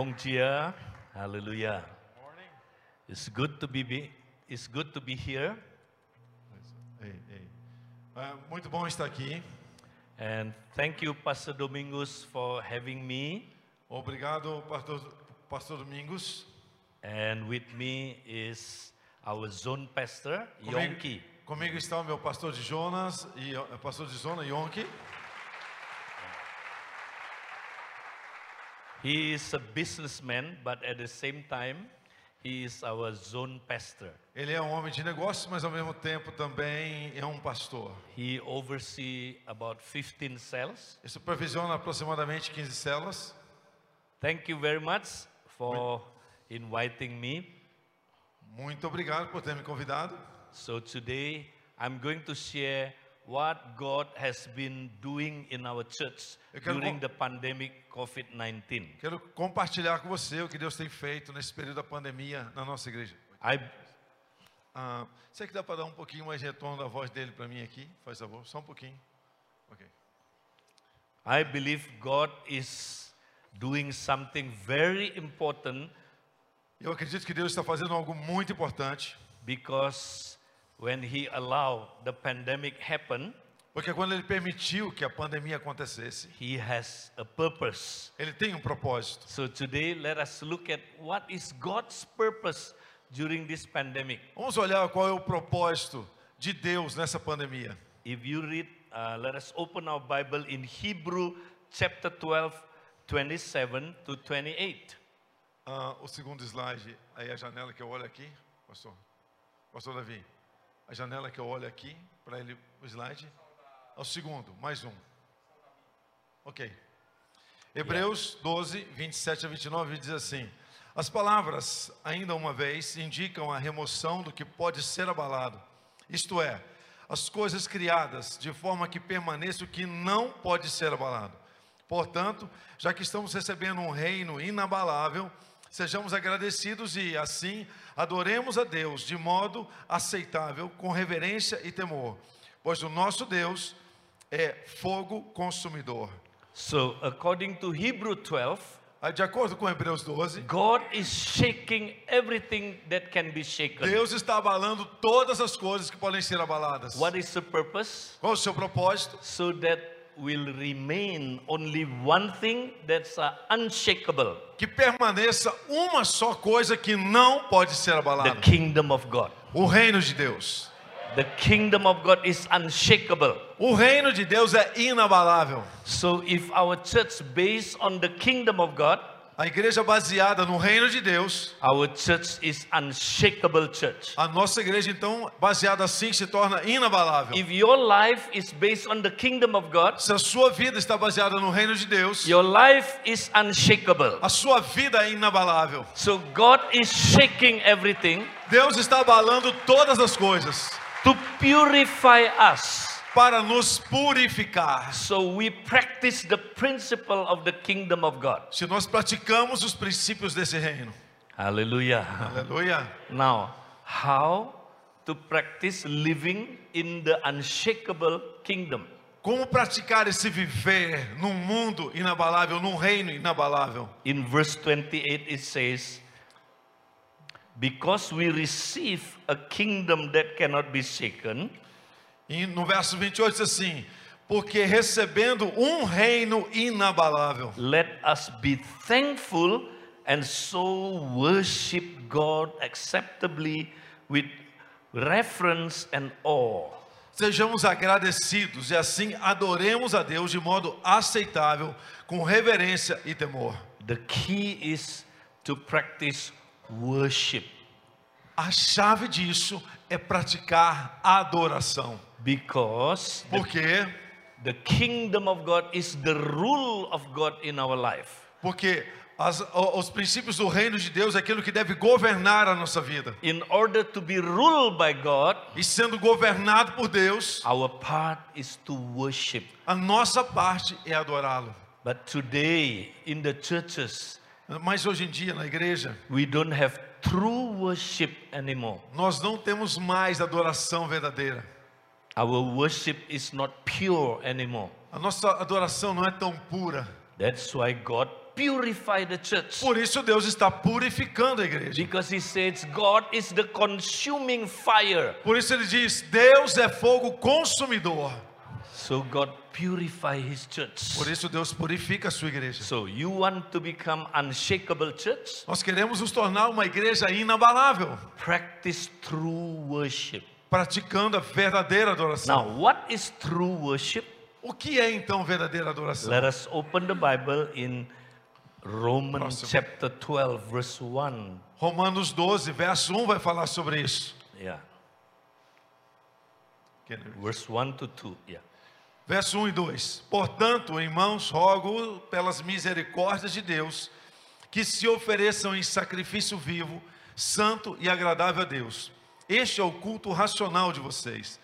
Bom dia. Hallelujah. It's good to be, be it's good to be here Ei, ei. É muito bom estar aqui. and thank you Pastor Domingos for having me Obrigado, pastor, pastor Domingos. and with me is our zone pastor Comigo, Yonki. comigo está o meu pastor de Jonas e eh, pastor de zona Yonki. He is a businessman but at the same time he is our zone pastor. Ele é um homem de negócios, mas ao mesmo tempo também é um pastor. He oversee about 15 cells. Ele supervisiona aproximadamente 15 células. Thank you very much for inviting me. Muito obrigado por ter me convidado. So today I'm going to share what God has been doing in our church during the pandemic COVID-19. Quero compartilhar com você o que Deus tem feito nesse período da pandemia na nossa igreja. I, Ah, será que dá para dar um pouquinho mais de retorno da voz dele para mim aqui? Faz favor, só um pouquinho. Ok. I believe God is doing something very important Eu acredito que Deus está fazendo algo muito importante, because when he allowed the pandemic happen, porque quando Ele permitiu que a pandemia acontecesse, he has a purpose. Ele tem um propósito. So today let us look at what is God's purpose during this pandemic. Vamos olhar qual é o propósito de Deus nessa pandemia. If you read, uh, let us open our Bible in Hebrew chapter 12, 27 to 28. Ah, o segundo slide, aí a janela que eu olho aqui, pastor. Pastor Davi, a janela que eu olho aqui, para ele, o slide. É o segundo, mais um. Ok. Hebreus 12, 27 a 29 diz assim: As palavras, ainda uma vez, indicam a remoção do que pode ser abalado, isto é, as coisas criadas, de forma que permaneça o que não pode ser abalado. Portanto, já que estamos recebendo um reino inabalável, sejamos agradecidos e, assim, adoremos a Deus de modo aceitável, com reverência e temor, pois o nosso Deus é fogo consumidor. So, according to Hebrew 12, Ah, De acordo com Hebreus 12, God is shaking everything that can be shaken. Deus está abalando todas as coisas que podem ser abaladas. What is the purpose? Qual o seu propósito? So that will remain only one thing that's uh, unshakable Que permaneça uma só coisa que não pode ser the abalada: kingdom of God. o reino de Deus. The kingdom of God is unshakable. O reino de Deus é inabalável. So, if our church based on the kingdom of God, A igreja baseada no reino de Deus, our church is unshakable church. a nossa igreja então, baseada assim, se torna inabalável. If your life is based on the kingdom of God, Se a sua vida está baseada no reino de Deus, your life is unshakable. a sua vida é inabalável. So God is shaking everything Deus está abalando todas as coisas to purify us. Para nos purificar. So we practice the principle of the kingdom of God. Se nós praticamos os princípios desse reino. Hallelujah. Aleluia. Now, how to practice living in the unshakable kingdom? Como praticar esse viver num mundo inabalável, num reino inabalável? In verse 28, it says, Because we receive a kingdom that cannot be shaken, E no verso 28 diz assim: Porque recebendo um reino inabalável, let us be thankful and so worship God acceptably with reverence and awe. sejamos agradecidos e assim adoremos a Deus de modo aceitável, com reverência e temor. The key is to practice worship A chave disso é praticar adoração, because porque the kingdom of God is the rule of God in our life. porque as- os princípios do reino de Deus é aquilo que deve governar a nossa vida. In order to be ruled by God, E sendo governado por Deus, our part is to worship. a nossa parte é adorá-lo. But today, in the churches, Mas hoje em dia na igreja, we don't have true worship anymore. nós não temos mais adoração verdadeira. Our worship is not pure anymore. A nossa adoração não é tão pura. That's why God purify the church. Por isso Deus está purificando a igreja. Because he says God is the consuming fire. Por isso ele diz: Deus é fogo consumidor. So God purify his church. Por isso Deus purifica a sua igreja. So you want to become unshakable church? Nós queremos nos tornar uma igreja inabalável, Practice true worship. Praticando a verdadeira adoração. Now, what is true worship? O que é então verdadeira adoração? Let us open the Bible in Romans Próximo. chapter 12 verse 1. Romanos 12, verso 1 vai falar sobre isso. Yeah. Verse 1 to 2. Yeah. Verso 1 e 2: Portanto, irmãos, rogo pelas misericórdias de Deus que se ofereçam em sacrifício vivo, santo e agradável a Deus. Este é o culto racional de vocês.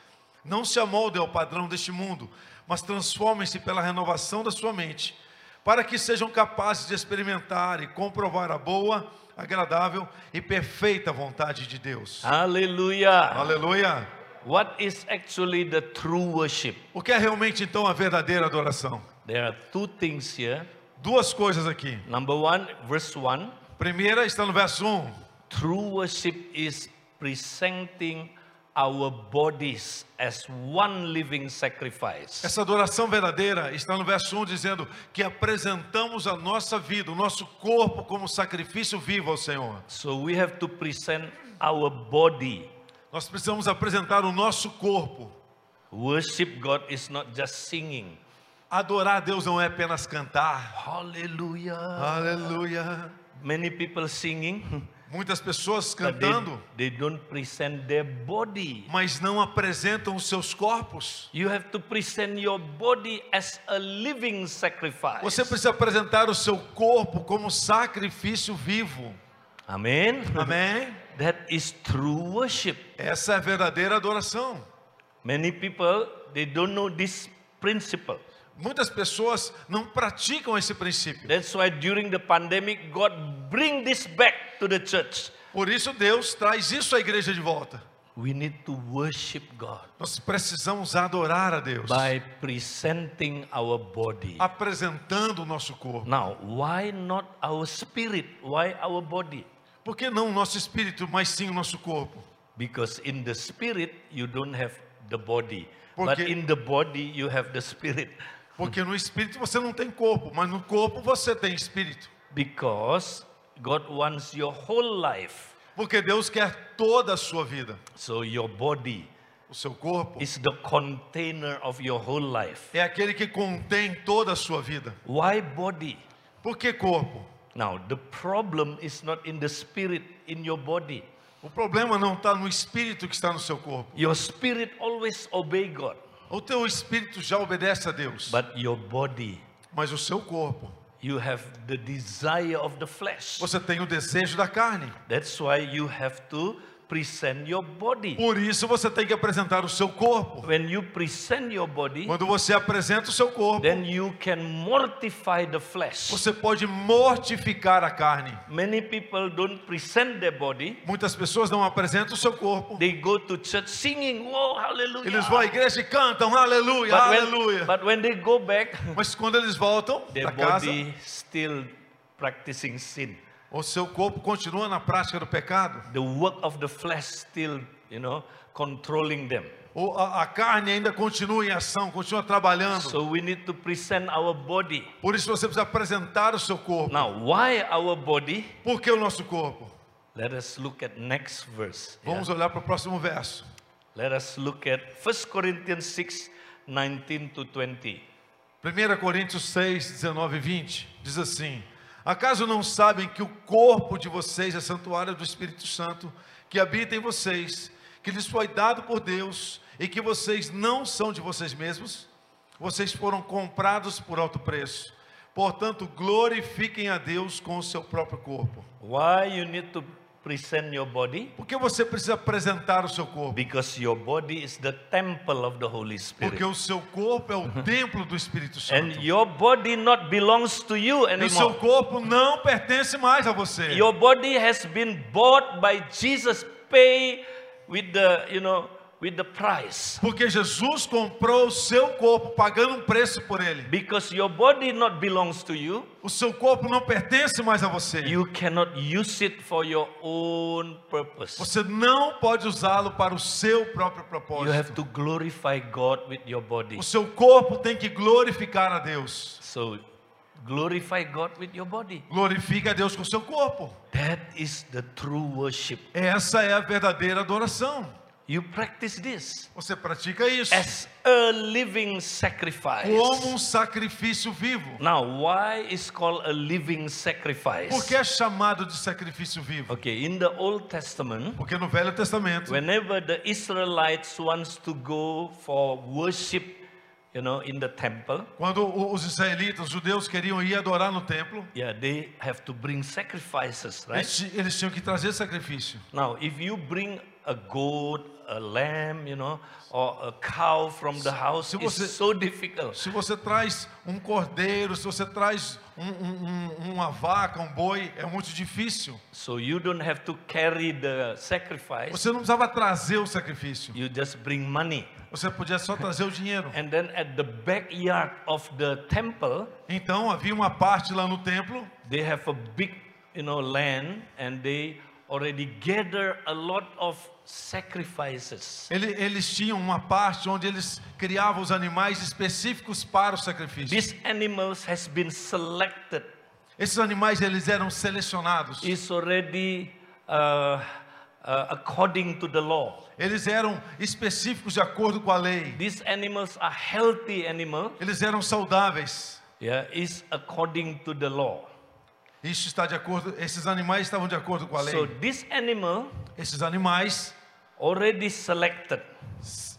Não se amoldem ao padrão deste mundo, mas transformem-se pela renovação da sua mente, para que sejam capazes de experimentar e comprovar a boa, agradável e perfeita vontade de Deus. Hallelujah. Aleluia! What is actually the true worship? O que é realmente então a verdadeira adoração? There are two things here. Duas coisas aqui. Number one, verse 1. Primeira está no verso 1. True worship is presenting our bodies as one living sacrifice. Essa adoração verdadeira está no verso 1 dizendo que apresentamos a nossa vida, o nosso corpo como sacrifício vivo ao Senhor. So we have to present our body. Nós precisamos apresentar o nosso corpo. Worship God is not just singing. Adorar a Deus não é apenas cantar. Hallelujah. Aleluia. Many people singing, Muitas pessoas but they, cantando, they don't present their body. mas não apresentam os seus corpos. You have to present your body as a living sacrifice. Você precisa apresentar o seu corpo como sacrifício vivo. Amen. Amém? That is true worship. Essa é a verdadeira adoração. Many people they don't know this principle. Muitas pessoas não praticam esse princípio. That's why during the pandemic God bring this back to the church. Por isso Deus traz isso à igreja de volta. We need to worship God Nós precisamos adorar a Deus, by presenting our body. apresentando o nosso corpo. Now, why not our spirit? Why our body? Por que não o nosso espírito, mas sim o nosso corpo? Because in the spirit you don't have the body, but Porque- in the body you have the spirit. Porque no espírito você não tem corpo, mas no corpo você tem espírito. Because God wants your whole life. Porque Deus quer toda a sua vida. So your body O seu corpo is the container of your whole life. é aquele que contém toda a sua vida. Why body? Por que corpo? Now, the problem is not in the spirit in your body. O problema não está no espírito que está no seu corpo. Your spirit always obey God, O teu espírito já obedece a Deus, but your body, mas o seu corpo, you have the desire of the flesh. você tem o desejo da carne. That's why you have to present your body. Por isso você tem que apresentar o seu corpo. When you present your body, Quando você apresenta o seu corpo, then you can mortify the flesh. você pode mortificar a carne. Many people don't present their body. Muitas pessoas não apresentam o seu corpo. They go to church singing, "Oh, hallelujah!" Eles vão à igreja e cantam aleluia, But when, aleluia. but when they go back, Mas quando eles voltam their para casa, still practicing sin. O seu corpo continua na prática do pecado. The work of the flesh still, you know, controlling them. Ou a, a carne ainda continua em ação, continua trabalhando. So we need to present our body. Por isso você precisa apresentar o seu corpo. Now, why our body? Por que o nosso corpo? Let us look at next verse. yeah? Vamos olhar para o próximo verso. Let us look at 1 Corinthians 6, 19 to 20. 1 Coríntios 6, 19 e 20 diz assim: Acaso não sabem que o corpo de vocês é santuário do Espírito Santo que habita em vocês, que lhes foi dado por Deus e que vocês não são de vocês mesmos? Vocês foram comprados por alto preço. Portanto, glorifiquem a Deus com o seu próprio corpo. Why you need to present your body? Por que você precisa apresentar o seu corpo? Because your body is the temple of the Holy Spirit. Porque o seu corpo é o templo do Espírito And Santo. your body not belongs to you E o seu anymore. corpo não pertence mais a você. Your body has been bought by Jesus, pay with the, you know, with the price. Porque Jesus comprou o seu corpo pagando um preço por ele. Because your body not belongs to you, O seu corpo não pertence mais a você. you cannot use it for your own purpose. Você não pode usá-lo para o seu próprio You have propósito. to glorify God with your body. O seu corpo tem que glorificar a Deus. So glorify God with your body. Glorifique a Deus com o seu corpo. That is the true worship. Essa é a verdadeira adoração. You practice this Você pratica isso as a living sacrifice. como um sacrifício vivo. Now, why is called a living sacrifice? Por que é chamado de sacrifício vivo? Okay, in the Old Testament, Porque no Velho Testamento, whenever the Israelites wants to go for worship, you know, in the temple, quando os israelitas, os judeus queriam ir adorar no templo, yeah, they have to bring sacrifices, right? eles, eles tinham que trazer sacrifício. Now, if you bring a goat, a lamb, you know, or a cow from the house, se você- so difficult. Se você traz um cordeiro, se você traz um- um- uma vaca, um boi, é muito difícil. So you don't have to carry the sacrifice. Você não precisava trazer o sacrifício. You just bring money. Você podia só trazer o dinheiro. And then at the backyard of the temple, Então havia uma parte lá no templo, they have a big, you know, land and they already gather a lot of sacrifices. ele- eles tinham uma parte onde eles criavam os animais específicos para o sacrifício. These animals has been selected. Esses animais eles eram selecionados. Is already uh, uh, according to the law. Eles eram específicos de acordo com a lei. These animals are healthy animal. Eles eram saudáveis. Yeah, is according to the law. Isso está de acordo. Esses animais estavam de acordo com a lei. So this animal Esses animais, already selected.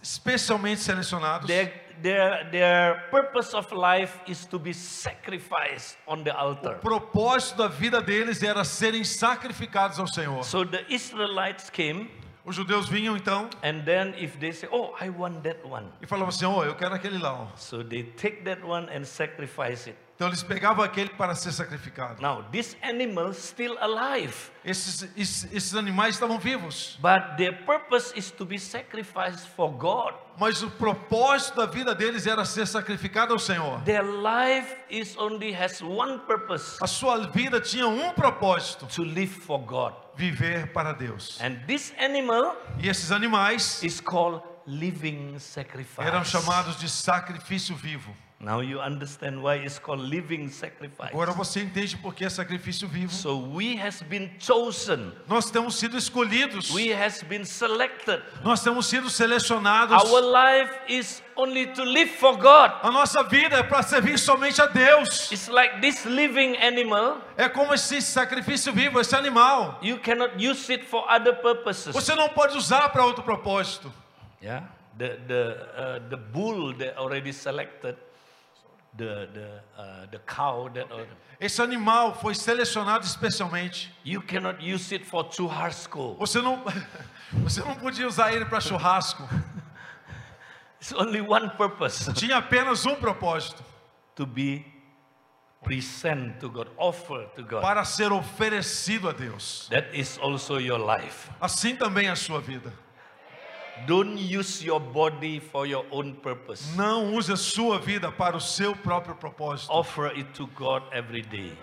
especialmente selecionados, Their, their, their purpose of life is to be sacrificed on the o altar. propósito da vida deles era serem sacrificados ao Senhor. So the Israelites came, Os judeus vinham então and then if they say, Oh, I want that one. e falavam assim: "Oh, eu quero aquele lá." ó." So they take that one and sacrifice it. Então eles pegavam aquele para ser sacrificado. Now, this animal still alive, Esses, esses, esses animais estavam vivos, but their purpose is to be sacrificed for God. mas o propósito da vida deles era ser sacrificado ao Senhor. Their life is only has one purpose A sua vida tinha um propósito: to live for God. viver para Deus. And this animal E esses animais is called living sacrifice. eram chamados de sacrifício vivo. Now you understand why it's called living sacrifice. Agora você entende por que é sacrifício vivo? So we has been chosen. Nós temos sido escolhidos, We has been selected. nós temos sido selecionados. Our life is only to live for God. A nossa vida é para servir somente a Deus. It's like this living animal. É como esse sacrifício vivo, esse animal. You cannot use it for other purposes. Você não pode usar para outro propósito. Yeah. The the uh, the bull that already selected. The the uh, the cow that already, Esse animal foi selecionado especialmente. you cannot use it for churrasco. Você não, você não podia usar ele para churrasco. It's only one purpose Tinha apenas um propósito: to be present to God, offer to God. para ser oferecido a Deus. That is also your life. Assim também é a sua vida. Don't use your body for your own purpose. Não use a sua vida para o seu próprio propósito. Offer it to God every day.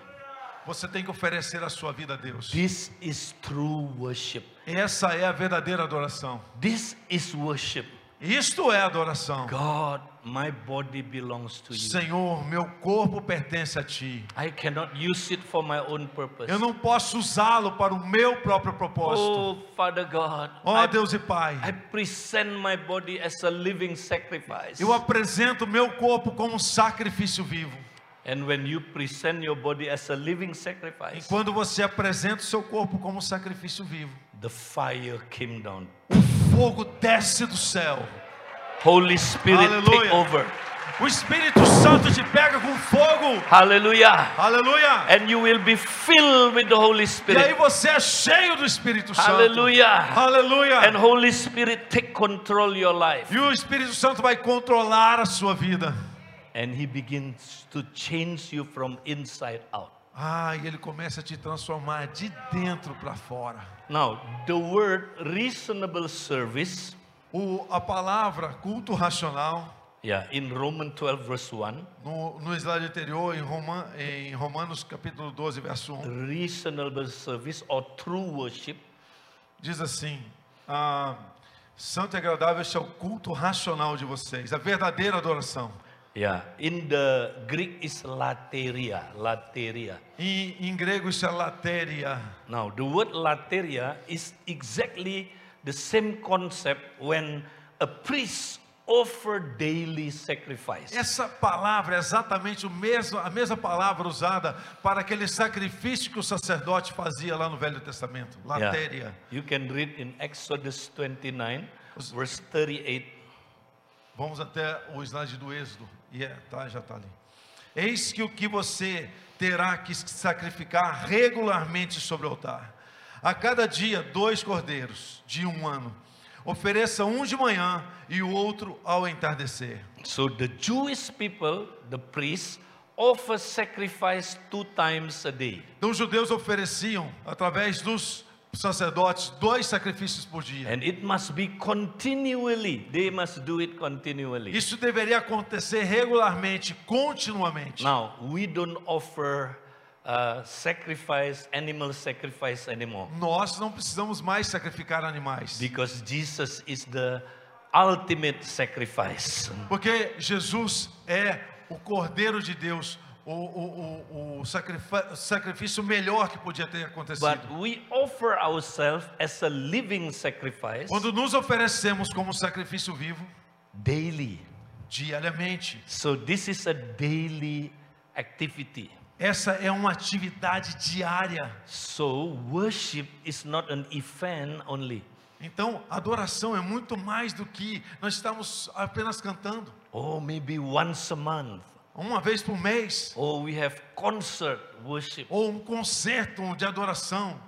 Você tem que oferecer a sua vida a Deus. This is true worship. Essa é a verdadeira adoração. This is worship. Isto é adoração. God, my body belongs to you. Senhor, meu corpo pertence a ti. I cannot use it for my own purpose. Eu não posso usá-lo para o meu próprio propósito. Oh, Father God, Ó I, Deus e Pai, I present my body as a living sacrifice. eu apresento meu corpo como um sacrifício vivo. And when you present your body as a living E sacrifice, quando você apresenta o seu corpo como um sacrifício vivo, the fire came down. Fogo desce do céu. Holy Spirit, Hallelujah. take over. O Espírito Santo te pega com fogo. Hallelujah. Aleluia. And you will be filled with the Holy E aí Spirit. você é cheio do Espírito Santo. Hallelujah. Aleluia. And Holy Spirit take control your life. E o Espírito Santo vai controlar a sua vida. And he begins to change you from inside out. Ah, e ele começa a te transformar de dentro para fora. Now, the word reasonable service O, a palavra culto racional, Yeah, in Romans 12, verse 1, no, no slide anterior, em, Roma, em Romanos capítulo 12, verso 1, reasonable service or true worship diz assim: ah, Santo e agradável é o culto racional de vocês, a verdadeira adoração. Yeah, in the Greek is lateria, lateria. Em, em grego isso é latéria. Now, the word lateria is exactly the same concept when a priest offer daily sacrifice. Essa palavra é exatamente o mesmo, a mesma palavra usada para aquele sacrifício que o sacerdote fazia lá no Velho Testamento, Yeah. latéria. You can read in Exodus 29, verse 38. Vamos até o slide do Êxodo. E é, tá, já está ali. Eis que o que você terá que sacrificar regularmente sobre o altar. A cada dia, dois cordeiros de um ano. Ofereça um de manhã e o outro ao entardecer. So the Jewish people, the priests, offer sacrifice two times a day. Então os judeus ofereciam, através dos sacerdotes, dois sacrifícios por dia. And it must be continually. They must do it continually. Isso deveria acontecer regularmente, continuamente. Now, we don't offer uh, sacrifice, animal sacrifice anymore. Nós não precisamos mais sacrificar animais. Because Jesus is the ultimate sacrifice. Porque Jesus é o Cordeiro de Deus, o, o, o, o sacrifício melhor que podia ter acontecido. But we offer ourselves as a living sacrifice Quando nos oferecemos como sacrifício vivo, daily. diariamente, So this is a daily activity. essa é uma atividade diária. So worship is not an event only. Então, adoração é muito mais do que nós estamos apenas cantando. Or maybe once a month. Uma vez por mês, Or we have concert worship. ou um concerto de adoração.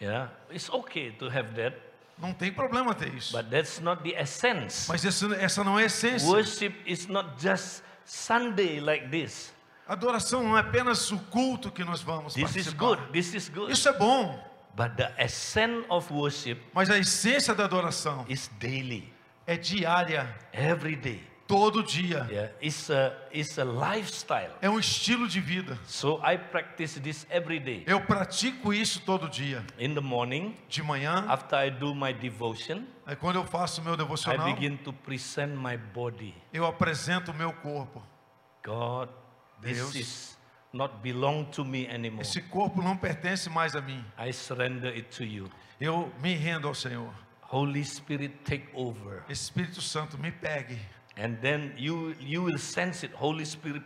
Yeah, it's okay to have that, Não tem problema ter isso. but that's not the essence. Mas essa, essa não é a essência. Worship is not just Sunday like this. Adoração não é apenas o culto que nós vamos This is participar. good. This is good. Isso é bom, But the essence of worship mas a essência da adoração is daily, é diária, every day. Todo dia. Yeah, it's a it's a lifestyle. É um estilo de vida. So I practice this every day. Eu pratico isso todo dia. In the morning, De manhã, after I do my devotion, é quando eu faço meu I devocional, begin to present my body. eu apresento o meu corpo. God, this Deus. is not belong to me anymore. Esse corpo não pertence mais a mim. I surrender it to you. Eu me rendo ao Senhor. Holy Spirit, take over. Espírito Santo, me pegue. And then you you will sense it. Holy Spirit,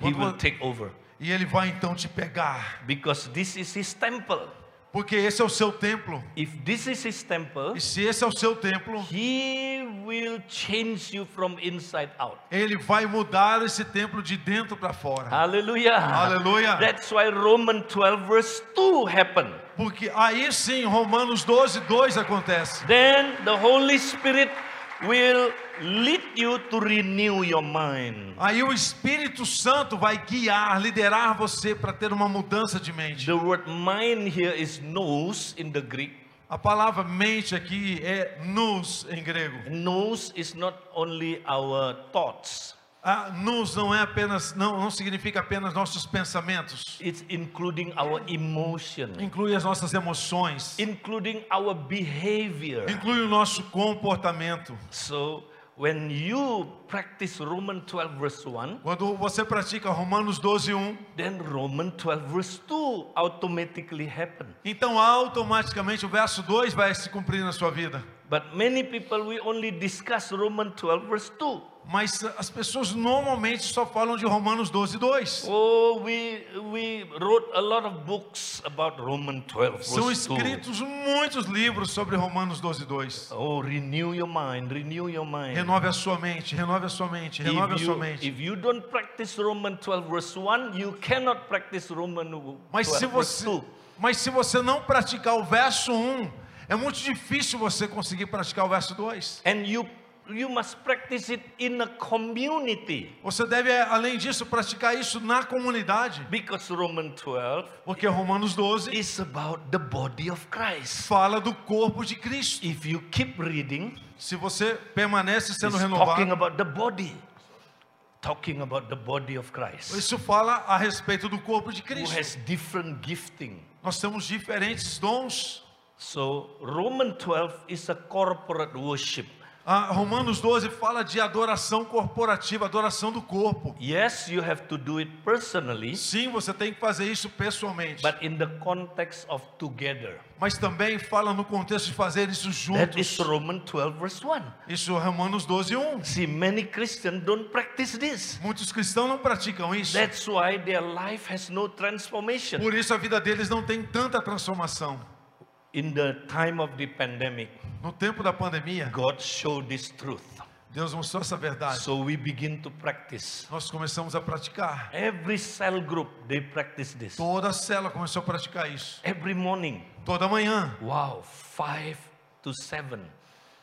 He will take over. E Ele vai então te pegar. Because this is His temple. Porque esse é o seu templo. If this is His temple, E se esse é o seu templo, He will change you from inside out. Ele vai mudar esse templo de dentro para fora. Hallelujah. Hallelujah. That's why Romans 12 verse 2 happened. Porque aí sim, Romanos 12, 2 acontece. Then the Holy Spirit will lead you to renew your mind. Aí o Espírito Santo vai guiar, liderar você para ter uma mudança de mente. The word mind here is nous in the Greek. A palavra mente aqui é nous em grego. Nous is not only our thoughts, A nous não é apenas, não, não significa apenas nossos pensamentos. it's including our emotion, Inclui as nossas emoções, including our behavior. inclui o nosso comportamento. So when you practice Romans 12 verse 1, Quando você pratica Romanos 12, 1, then Romans 12 verse 2 automatically happen. então automaticamente o verso 2 vai se cumprir na sua vida. But many people we only discuss Romans 12 verse 2. Mas as pessoas normalmente só falam de Romanos 12, 2. Oh, we we wrote a lot of books about Romans 12 São verse 2. escritos muitos livros sobre Romanos 12, 2. Oh, renew your mind, renew your mind. Renove a sua mente, renove a sua mente, renove a If sua you, mente. if you don't practice Romans 12 verse 1, you cannot practice Romans 12 Mas se verse você, 2. mas se você não praticar o verso 1, é muito difícil você conseguir praticar o verso 2. And you you must practice it in a community. Você deve, além disso, praticar isso na comunidade. Because Romans 12 Porque Romanos 12 is about the body of Christ. fala do corpo de Cristo. If you keep reading, Se você permanece sendo it's talking renovado, about the body. Talking about the body of Christ. isso fala a respeito do corpo de Who Cristo. has different gifting. Nós temos diferentes dons. So Romans 12 is a corporate worship. Ah, Romanos 12 fala de adoração corporativa, adoração do corpo. Yes, you have to do it personally, Sim, você tem que fazer isso pessoalmente. but in the context of together. Mas também fala no contexto de fazer isso That is juntos. Romans 12 verse 1. Isso é Romanos 12, 1. See, many Christians don't practice this. Muitos cristãos não praticam isso. That's why their life has no transformation. Por isso a vida deles não tem tanta transformação. In the time of the pandemic, No tempo da pandemia, God showed this truth. Deus mostrou essa verdade. So we begin to practice. Nós começamos a praticar. Every cell group, they practice this. Toda célula começou a praticar isso. Every morning. Toda manhã, Wow, 5 to 7.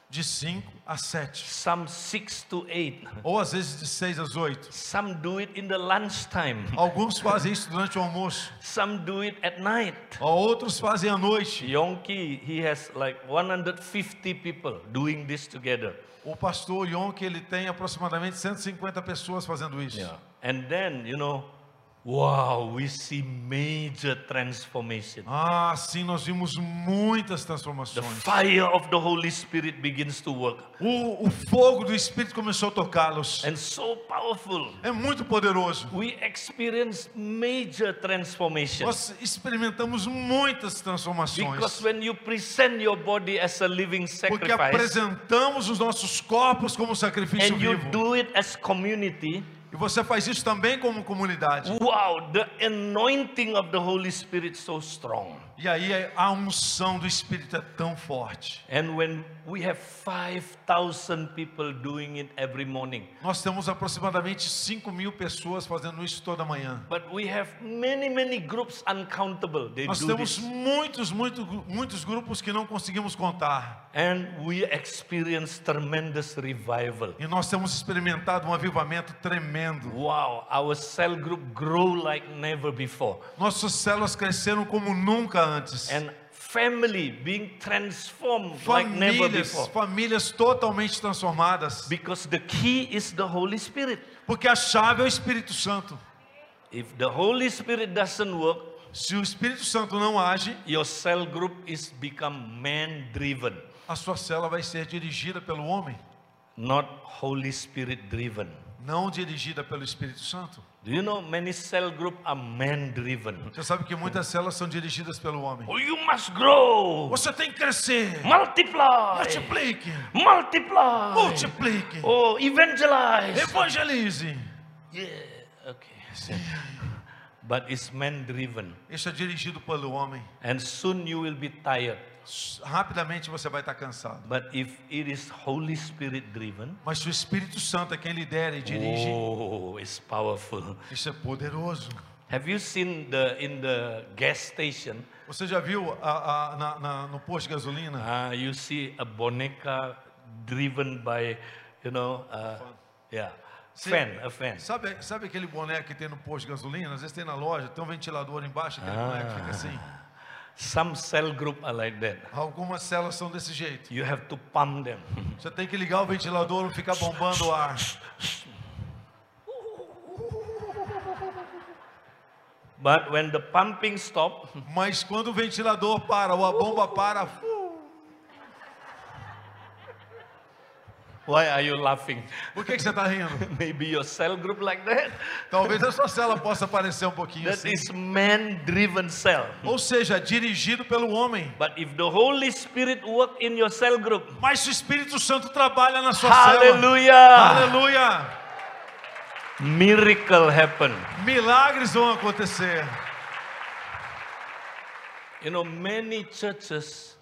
De 5 a 7. Some 6 to 8. Ou às vezes de 6 às 8. Some do it in the lunchtime. Alguns fazem isso durante o almoço. Some do it at night. Outros fazem à noite. Yonki, he has like 150 people doing this together. O pastor Yonk, ele tem aproximadamente 150 pessoas fazendo isso. And then, you know, wow, we see major transformation. Ah, sim, nós vimos muitas The transformações. fire of the Holy Spirit begins to work. O, o fogo do Espírito começou a tocá-los. And so powerful. É muito poderoso. We experience major transformation. Nós experimentamos muitas transformações. Because when you present your body as a living Porque sacrifice apresentamos os nossos corpos como sacrifício and you vivo. do it as community, E você faz isso também como comunidade. wow, the anointing of the Holy Spirit so strong. E aí a unção do Espírito é tão forte. And when we have 5,000 people doing it every morning, Nós temos aproximadamente 5 mil pessoas fazendo isso toda manhã. but we have many, many groups uncountable. They Nós temos this. muitos, muitos, muitos grupos que não conseguimos contar. And we experience tremendous revival. E nós temos experimentado um avivamento tremendo. Wow, our cell group grow like never before. Nossas células cresceram como nunca antes. And family being transformed like never Famílias, before. famílias totalmente transformadas. Because the key is the Holy Spirit. Porque a chave é o Espírito Santo. If the Holy Spirit doesn't work, Se o Espírito Santo não age, your cell group is become man driven, a sua célula vai ser dirigida pelo homem, not Holy Spirit driven. não dirigida pelo Espírito Santo. Do you know many cell group are man driven? Você sabe que muitas células são dirigidas pelo homem. Oh, you must grow, Você tem que crescer. multiply, Multiplique. multiply, Multiplique. oh, evangelize. Evangelize. Yeah, okay. But it's man driven, Isso é dirigido pelo homem. and soon you will be tired. Rapidamente você vai estar cansado. But if it is Holy Spirit driven, Mas se o Espírito Santo é quem lidera e dirige, oh, it's powerful. isso é poderoso. Have you seen the in the gas station? Você já viu a- a- na- na- no posto de gasolina? Uh, you see a boneca driven by, you know, uh, yeah, Sim. fan, a fan. Sabe, sabe aquele boneco que tem no posto de gasolina? Às vezes tem na loja, tem um ventilador embaixo, aquele boneco fica assim. Some cell group are like that. Algumas células são desse jeito. You have to pump them. Você tem que ligar o ventilador e ficar bombando o ar. But when the pumping stop, Mas quando o ventilador para ou a bomba para, why are you laughing? por que, que você está rindo? Maybe your cell group like that. Talvez a sua célula possa parecer um pouquinho That assim. is man-driven cell. Ou seja, dirigido pelo homem. But if the Holy Spirit work in your cell group, Mas se o Espírito Santo trabalha na sua célula, hallelujah, aleluia, miracle happen. milagres vão acontecer. You know, many churches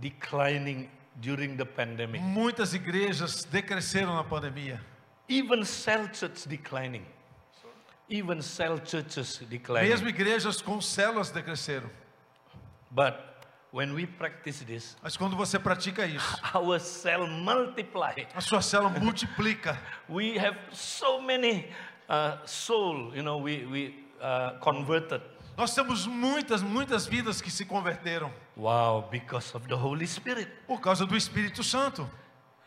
declining during the pandemic. Muitas igrejas decresceram na pandemia. Even cell church declining. Even cell churches declining. Mesmo igrejas com células decresceram. But when we practice this, Mas quando você pratica isso, our cell multiply. a sua célula multiplica. We have so many uh, soul, you know, we, we uh, converted. Nós temos muitas, muitas vidas que se converteram Wow, because of the Holy Spirit. por causa do Espírito Santo.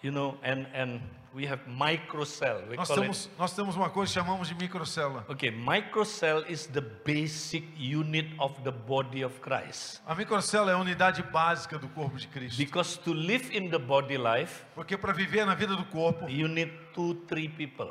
You know, and, and we have microcell. We Nós call it temos, nós temos uma coisa que chamamos de microcélula. Okay, microcell is the basic unit of the body of Christ. A microcélula é a unidade básica do corpo de Cristo. Because to live in the body life, Porque para viver na vida do corpo, you need two, three people.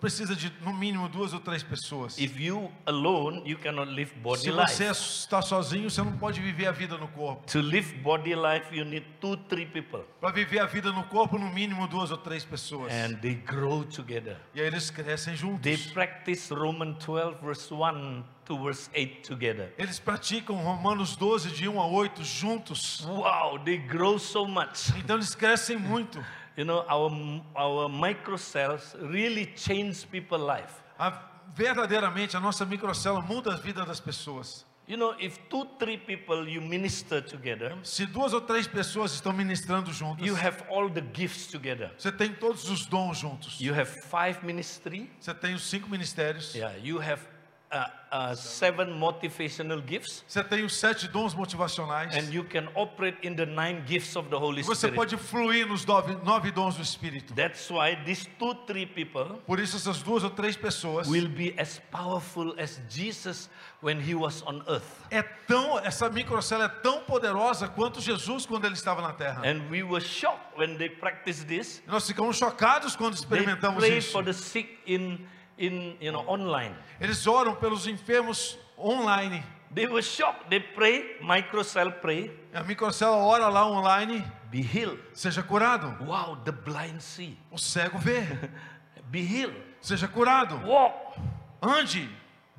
precisa de no mínimo duas ou três pessoas. If you alone, you cannot live body Se você life. está sozinho, você não pode viver a vida no corpo. To live body life, you need two, three people. Para viver a vida no corpo, no mínimo duas ou três pessoas. And they grow together. E aí eles crescem They juntos. practice Romans 12, verse 1 to verse 8 together. Eles praticam Romanos 12, de 1 a 8, juntos. Wow, they grow so much. Então eles crescem muito. You know, our, our microcells really change people's life. A- verdadeiramente, a nossa microcélula muda a vida das pessoas. You know, if two, three people you minister together, Se duas ou três pessoas estão ministrando juntas, you have all the gifts together. você tem todos os dons juntos. You have five ministry. Você tem os cinco ministérios. Yeah, you have uh, uh, seven motivational gifts, Você tem os sete dons motivacionais. and you can operate in the nine gifts of the Holy Você Spirit. pode fluir nos nove, nove dons do Espírito. That's why these two, three people Por isso, essas duas ou três pessoas will be as powerful as Jesus when he was on earth. é tão essa microcélula é tão poderosa quanto Jesus quando ele estava na Terra. And we were shocked when they practiced this. Nós ficamos chocados quando They experimentamos pray isso. for the sick in, in you know, online. Eles oram pelos enfermos online. They were shocked. They pray, microcell pray, A microcélula ora lá online, be healed. seja curado. Wow, the blind see. O cego vê, Be healed. seja curado. Walk. Ande.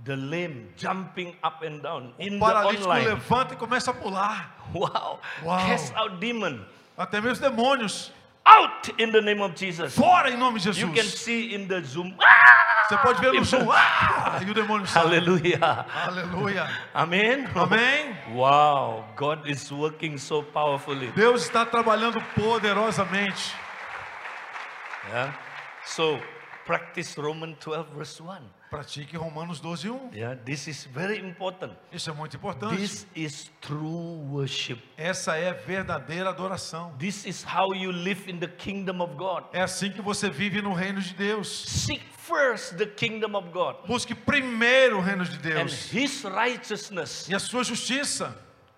The lame jumping up and down in O the paralítico online. levanta e começa a pular. Wow. Wow. Cast out demon. Até mesmo demônios. Out in the name of Jesus. Fora em nome de You can see in the Zoom. Você pode ver no Zoom. Ah! E o demônio sai. Hallelujah. Aleluia. Amen. Amém. Wow. God is working so powerfully. Deus está trabalhando poderosamente. Yeah. So practice Romans 12 verse 1. Pratique Romanos 12, 1. Yeah. This is very important. Isso é muito importante. This is true worship. Essa é verdadeira adoração. This is how you live in the kingdom of God. É assim que você vive no reino de Deus. Seek first the kingdom of God Busque primeiro o reino de and Deus his righteousness, e a sua justiça.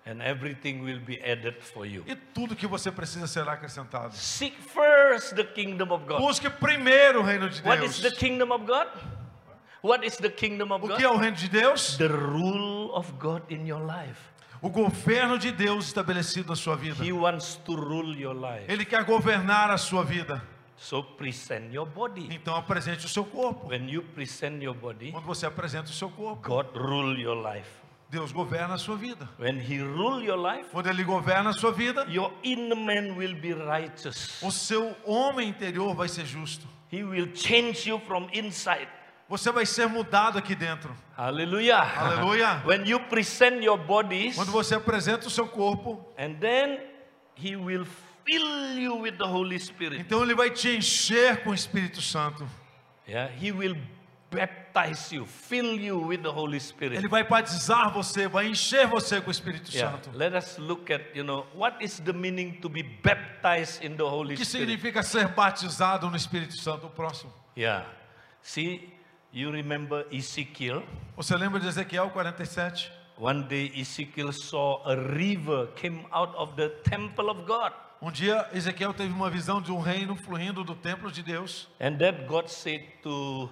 and everything will be added for you. E tudo que você precisa será acrescentado. Seek first the kingdom of God. Busque primeiro o reino de What is Deus. the kingdom of God? What is the kingdom of O God? que é o reino de Deus? The rule of God in your life. O governo de Deus estabelecido na sua vida. He wants to rule your life. Ele quer governar a sua vida. So present your body. Então apresente o seu corpo. When you present your body, Quando você apresenta o seu corpo, God rule your life. Deus governa a sua vida. When he rule your life, Quando Ele governa a sua vida, your inner man will be righteous. o seu homem interior vai ser justo. He will change you from inside. Você vai ser mudado aqui dentro. Hallelujah. Hallelujah. when you present your bodies, Quando você apresenta o seu corpo, and then he will fill you with the Holy Spirit. então Ele vai te encher com o Espírito Santo. Yeah, he will baptize you, fill you with the Holy Spirit. Ele vai batizar você, vai encher você com o Espírito Yeah. Santo. Let us look at, you know, what is the meaning to be baptized in the Holy O que Spirit? significa ser batizado no Espírito Santo? O próximo. Yeah. See, you remember Ezekiel? Você lembra de Ezequiel 47? One day Ezekiel saw a river came out of the temple of God. Um dia Ezequiel teve uma visão de um reino fluindo do templo de Deus. And that God said to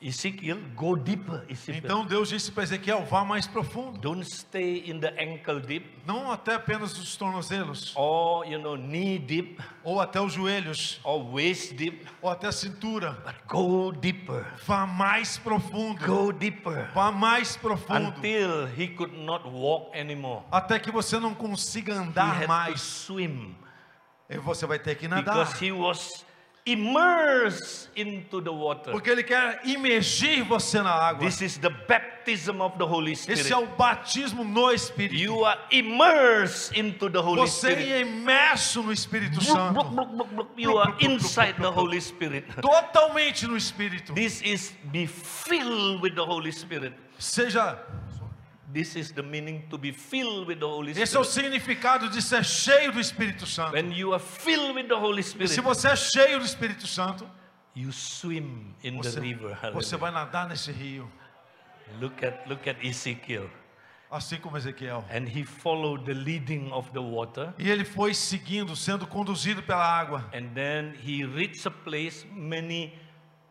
Ezekiel, go deeper, Ezekiel. Então Deus disse para Ezequiel: vá mais profundo. Don't stay in the ankle deep Não até apenas os tornozelos, or, you know, knee deep ou até os joelhos, or waist deep, ou até a cintura. but go deeper. Vá mais profundo. Go deeper. Vá mais profundo. Until he could not walk anymore. Até que você não consiga He andar had to mais. swim E você vai ter que nadar. because he was immerse into the water. Porque Ele quer imergir você na água. This is the baptism of the Holy Spirit. Esse é o batismo no Espírito. You are immersed into the Holy Você Spirit. é imerso no Espírito Santo. You are inside the Holy Spirit. Totalmente no Espírito. This is be filled with the Holy Spirit. Seja, This is the meaning to be filled with the Holy esse é o Spirit. significado de ser cheio do Espírito Santo. When you are filled with the Holy E se Spirit, você é cheio do Espírito Santo, you swim in the você, river. você Hallelujah. vai nadar nesse rio, Look at look at Ezekiel. assim como Ezequiel. And he followed the leading of the water. E ele foi seguindo, sendo conduzido pela água. And then he reached a place many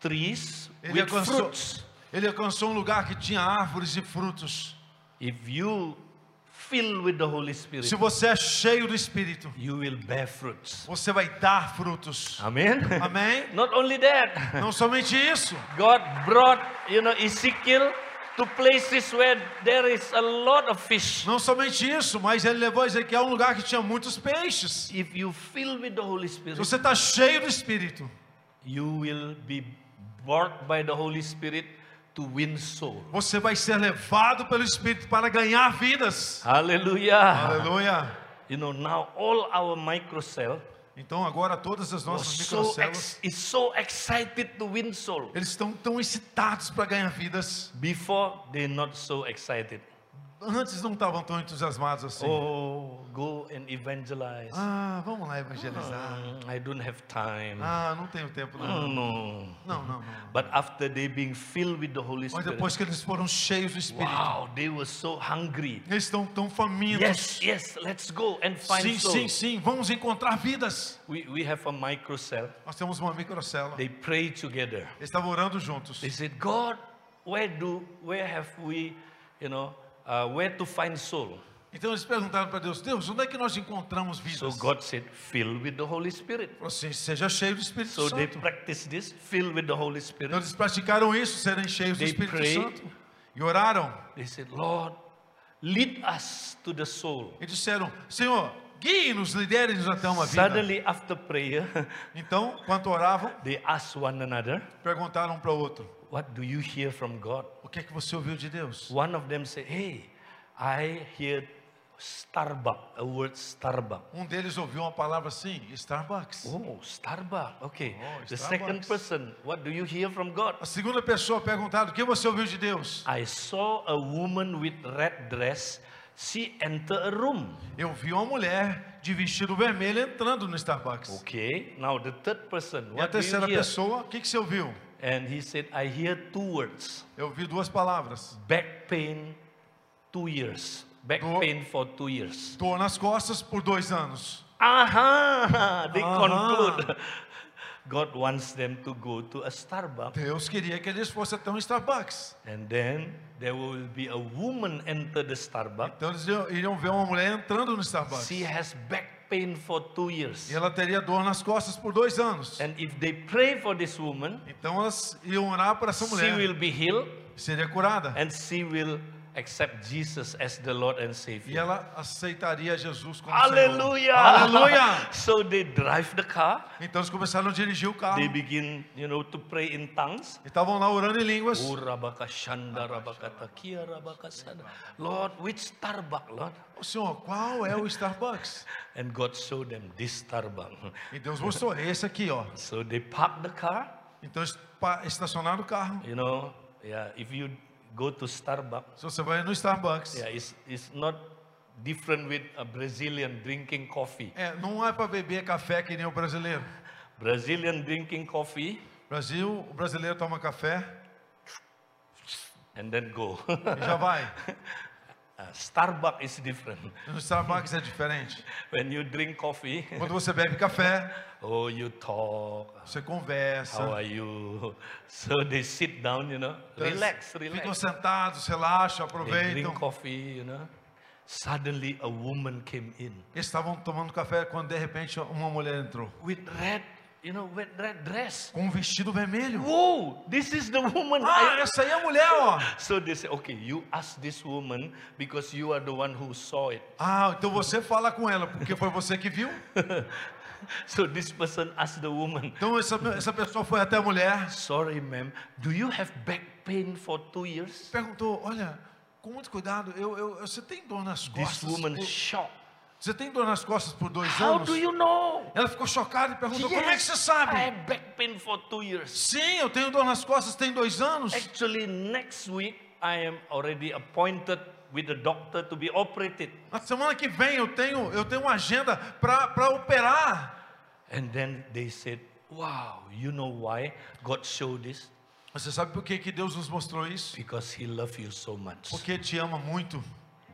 trees Ele with alcançou, fruits. ele alcançou um lugar que tinha árvores e frutos. If you fill with the Holy Spirit, Se você é cheio do Espírito, you will bear fruits. você vai dar frutos. Amen. Amém? Not only that, Não somente isso. God brought, you know, Ezekiel to places where there is a lot of fish. Não somente isso, mas ele levou Ezequiel a um lugar que tinha muitos peixes. If you fill with the Holy Se Spirit, você está cheio do Espírito, you will be brought by the Holy Spirit. Você vai ser levado pelo Espírito para ganhar vidas. Hallelujah. Aleluia. You know, now all our microcell Então agora todas as nossas microcélulas, so excited to win soul. eles estão tão excitados para ganhar vidas. Before they're not so excited. Antes não estavam tão entusiasmados assim. Oh, go and evangelize. Ah, vamos lá evangelizar. Mm, I don't have time. Ah, não tenho tempo Oh, não. no. Não, não, não. But after they being filled with the Holy Mas Spirit, depois que eles foram cheios do Espírito, wow, they were so hungry. eles estão tão famintos. Yes, yes, let's go and find Sim, souls. sim, sim, vamos encontrar vidas. We, we have a microcell. Nós temos uma microcélula. They pray together. Eles estavam orando juntos. They said, God, where do, where have we, you know, uh, where to find soul? Então eles perguntaram para Deus, Deus, onde é que nós encontramos vidas? So God said, fill with the Holy Spirit. Assim, seja cheio do Espírito So they Santo. practice this, fill with the Holy Então Spirit. eles praticaram isso, serem cheios do They Espírito pray. Santo. E oraram. They said, Lord, lead us to the soul. E disseram, Senhor, guie-nos, lidere-nos até uma vida. Suddenly, after prayer, Então, enquanto oravam, they asked one another, perguntaram para o outro, What do you hear from God? o que é que você ouviu de Deus? One of them said, Hey, I hear Starbuck, a word Starbuck. Um deles ouviu uma palavra assim, Starbucks. Oh, Starbuck. Okay. Oh, the second Starbucks. person, what do you hear from God? A segunda pessoa perguntaram, o que você ouviu de Deus? I saw a woman with red dress. She entered a room. Eu vi uma mulher de vestido vermelho entrando no Starbucks. Okay. Now the third person, E a what do you terceira pessoa, o que, que você ouviu? And he said, I hear two words. Eu ouvi duas palavras. Back pain, two years. Back Do- pain for two years. Dor nas costas por dois anos. Aha! They Aha. conclude. God wants them to go to a Starbucks. Deus queria que eles fossem até um Starbucks. And then there will be a woman enter the Starbucks. Então eles iriam ver uma mulher entrando no Starbucks. She has back pain for two years. E ela teria dor nas costas por dois anos. And if they pray for this woman, Então elas iam orar por essa she mulher. will be healed Seria curada. and she will accept Jesus as the Lord and E Savior. ela aceitaria Jesus como Hallelujah! Senhor. Aleluia! so they drive the car. Então eles começaram a dirigir o carro. They begin, you know, to pray in tongues. E estavam lá orando em línguas. Oh. Lord, which Starbucks, Lord? O Senhor, qual é o Starbucks? And God showed them this Starbucks. E Deus mostrou, esse aqui, ó. So they park the car. Então estacionaram o carro. You know, yeah, if you go to Starbucks, Se você vai no Starbucks, yeah, it's, it's not different with a Brazilian drinking coffee. é, não é para beber café que nem o brasileiro. Brazilian drinking coffee Brasil, o brasileiro toma café and then go. e já vai. Uh, Starbucks is different. No Starbucks é diferente. When you drink coffee, Quando você bebe café, oh, you talk. você conversa. How are you? So they sit down, you know, Então, eles relax, Ficam relax. sentados, relaxam, They aproveitam. drink coffee, you know. Suddenly a woman came in Eles estavam tomando café quando de repente uma mulher entrou. with red, you know, with red dress. Com um vestido vermelho. Whoa, this is the woman. Ah, I- essa aí é a mulher, ó. So they say, okay, you ask this woman because you are the one who saw it. Ah, então você fala com ela, porque foi você que viu. So this person asked the woman, Então essa, essa pessoa foi até a mulher, Sorry, ma'am, do you have back pain for two years? perguntou: Olha, com muito cuidado, eu, eu, você tem dor nas This costas? woman por- shocked. Você tem dor nas costas por dois How anos? do you know? Ela ficou chocada e perguntou: Como é que você I sabe? have back pain for two years. Sim, eu tenho dor nas costas tem dois anos. Actually, next week I am already appointed with the doctor to be operated. Na semana que vem eu tenho, eu tenho uma agenda para operar. And then they said, Wow, you know why God showed this? Você sabe por que, que Deus nos mostrou isso? Because He loves you so much. Porque te ama muito.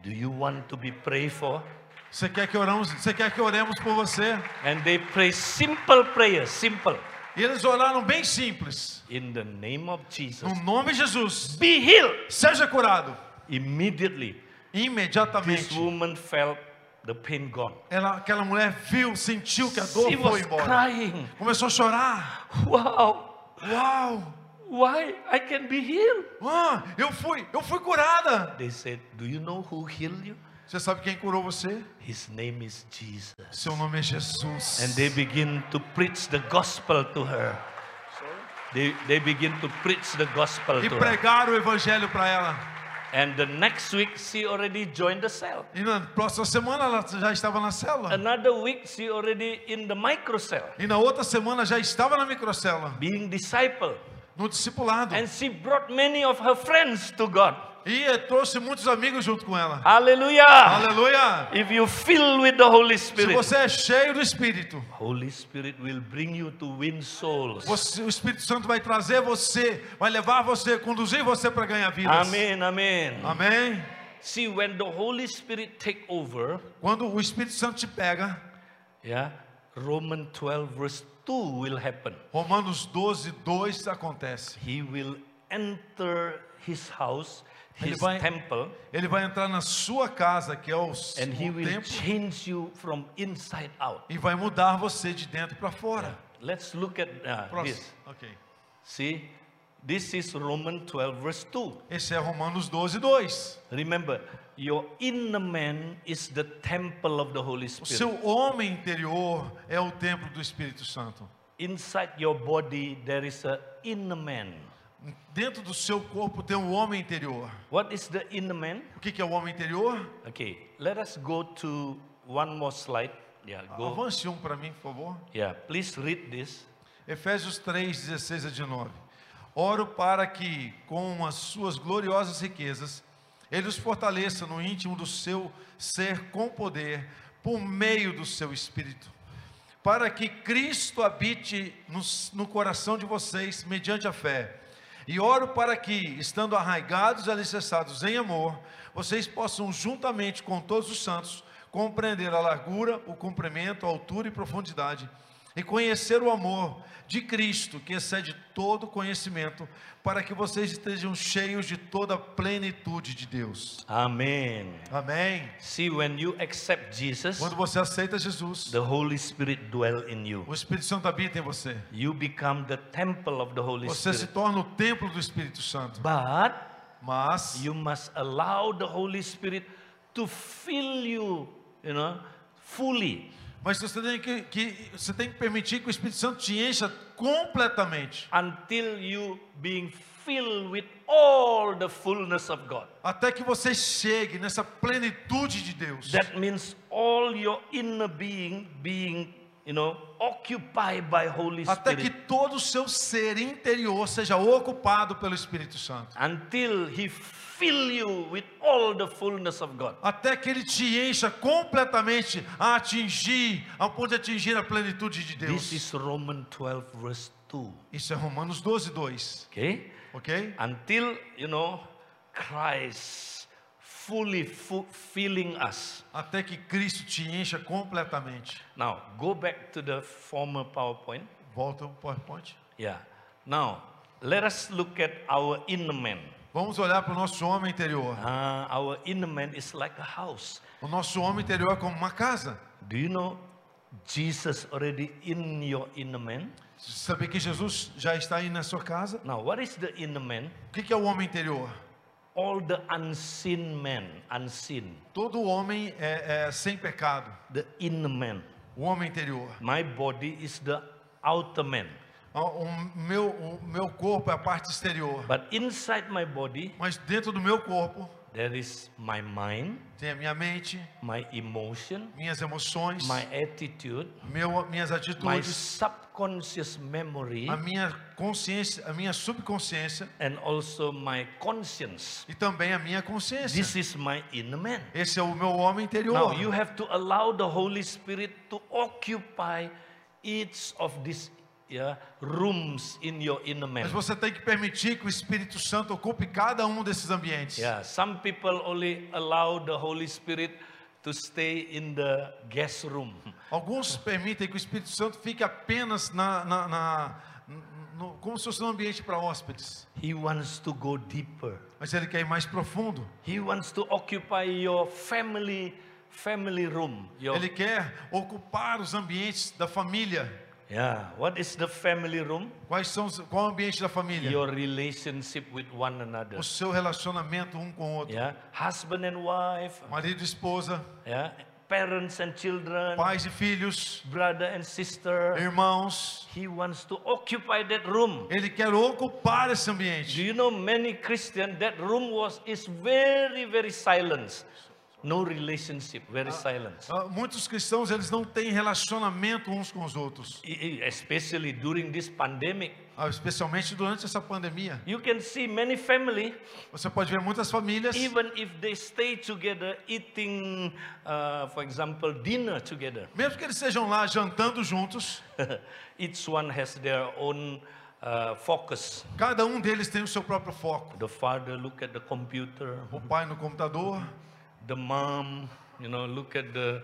Do you want to be prayed for? Você quer que oramos, você quer que oremos por você? And they pray simple prayer, simple. E eles oraram bem simples. In the name of Jesus. No nome de Jesus, Be healed. seja curado. Immediately, this Imediatamente. woman felt the pain gone. Ela, aquela mulher viu, sentiu que a dor She foi was embora. crying. Começou a chorar. Wow, Uau! why I can be healed? Ah, eu fui, eu fui curada. They said, Do you know who healed you? Você sabe quem curou você? His name is Jesus. Seu nome é Jesus. And they begin to preach the gospel to her. They, they begin to preach the gospel e to her. pregaram o evangelho para ela. And the next week, she already joined the cell. E na próxima semana ela já estava na célula. Another week, she already in the microcell, E na outra semana já estava na microcélula, being disciple. no discipulado. And she brought many of her friends to God. E trouxe muitos amigos junto com ela. Hallelujah. Aleluia! If you fill with the Holy Se Spirit, você é cheio do Espírito, Holy Spirit will bring you to win souls. você- o Espírito Santo vai trazer você, vai levar você, conduzir você para ganhar vidas. Amen, amen. Amém? See, when the Holy Spirit take over, Quando o Espírito Santo te pega, yeah, Romans 12 verse 2 will happen. Romanos 12, 2 acontece. He will enter his house, Ele vai- temple, Ele vai entrar na sua casa, que é o, and he o will templo, change you from inside out. e vai mudar você de dentro para fora. Let's look at uh, Próximo. this. Ok. See, this is Romans 12 verse 2. Esse é Romanos 12, 2. Remember, your inner man is the temple of the Holy O Spirit. seu homem interior é o templo do Espírito Santo. Inside your body, there is a inner man. Dentro do seu corpo tem um homem interior. What is the inner man? O que que é o homem interior? Okay, let us go to one more slide. Yeah, go. Avance um para mim, por favor. Yeah, please read this. Efésios 3, 16 a 19. Oro para que, com as suas gloriosas riquezas, Ele os fortaleça no íntimo do seu ser com poder, por meio do seu Espírito, para que Cristo habite no, no coração de vocês mediante a fé. E oro para que, estando arraigados e alicerçados em amor, vocês possam, juntamente com todos os santos, compreender a largura, o comprimento, a altura e profundidade, e conhecer o amor de Cristo, que excede todo conhecimento, para que vocês estejam cheios de toda a plenitude de Deus. Amen. Amém. See, when you accept Jesus, Quando você aceita Jesus, the Holy Spirit dwell in you. o Espírito Santo habita em você. You become the temple of the Holy Você se Spirit. torna o templo do Espírito Santo. But Mas you must allow the Holy Spirit to fill you, you know, fully. Mas você tem que, que- você tem que permitir que o Espírito Santo te encha completamente. until you being filled with all the fullness of God. Até que você chegue nessa plenitude de Deus. That means all your inner being being, you know, occupied by Holy Até que todo o seu ser interior seja ocupado pelo Espírito Santo. until he fill you with all the fullness of God. Até que ele te encha completamente a atingir, ao ponto de atingir a plenitude de This Deus. is Romans 12 verse 2. Isso é Romanos 12, 2. Okay? Ok? Until, you know, Christ fully fu- filling us. Até que Cristo te encha completamente. Now, go back to the former PowerPoint. Volta o PowerPoint. Yeah. Now, let us look at our inner man. Vamos olhar para o nosso homem interior. Uh, our inner man is like a house. O nosso homem interior é como uma casa. Do you know Jesus already in your inner man? Saber que Jesus já está aí na sua casa? Now, what is the inner man? O que é o homem interior? All the unseen man, unseen, Todo homem é, é sem pecado. the inner man. O homem interior. My body is the outer man. O meu, o meu corpo é a parte exterior. But inside my body, Mas dentro do meu corpo there is my mind, tem a minha mente, my emotion, minhas emoções, my attitude, meu, minhas my atitudes, subconscious memory, a minha consciência, a minha subconsciência and also my conscience. e também a minha consciência. This is my inner man. Esse é o meu homem interior. Now you have to allow the Holy Spirit to occupy each of these yeah, rooms in your inner man. Mas você tem que permitir que o Espírito Santo ocupe cada um desses ambientes. Yeah, some people only allow the Holy Spirit to stay in the guest room. Alguns permitem que o Espírito Santo fique apenas na, na, na- no, como se fosse um ambiente para hóspedes. He wants to go deeper. Mas ele quer ir mais profundo. He wants to occupy your family family room. Your, Ele quer ocupar os ambientes da família. Yeah, what is the family room? Quais são os, qual é o ambiente da família? Your relationship with one another. O seu relacionamento um com o outro. Yeah, husband and wife. Marido e esposa, Yeah, parents and children. pais e filhos, brother and sister. irmãos. He wants to occupy that room. Ele quer ocupar esse Do ambiente. you know many Christian that room was is very very silent. No relationship, very silent. Ah, Muitos cristãos eles não têm relacionamento uns com os outros, E- Especially during this pandemic. Ah, especialmente durante essa pandemia. You can see many family Você pode ver muitas famílias, even if they stay together eating uh, for example dinner together. mesmo que eles estejam lá jantando juntos, Each one has their own uh, focus. cada um deles tem o seu próprio foco. The father look at the computer. O pai no computador, the mom, you know, look at the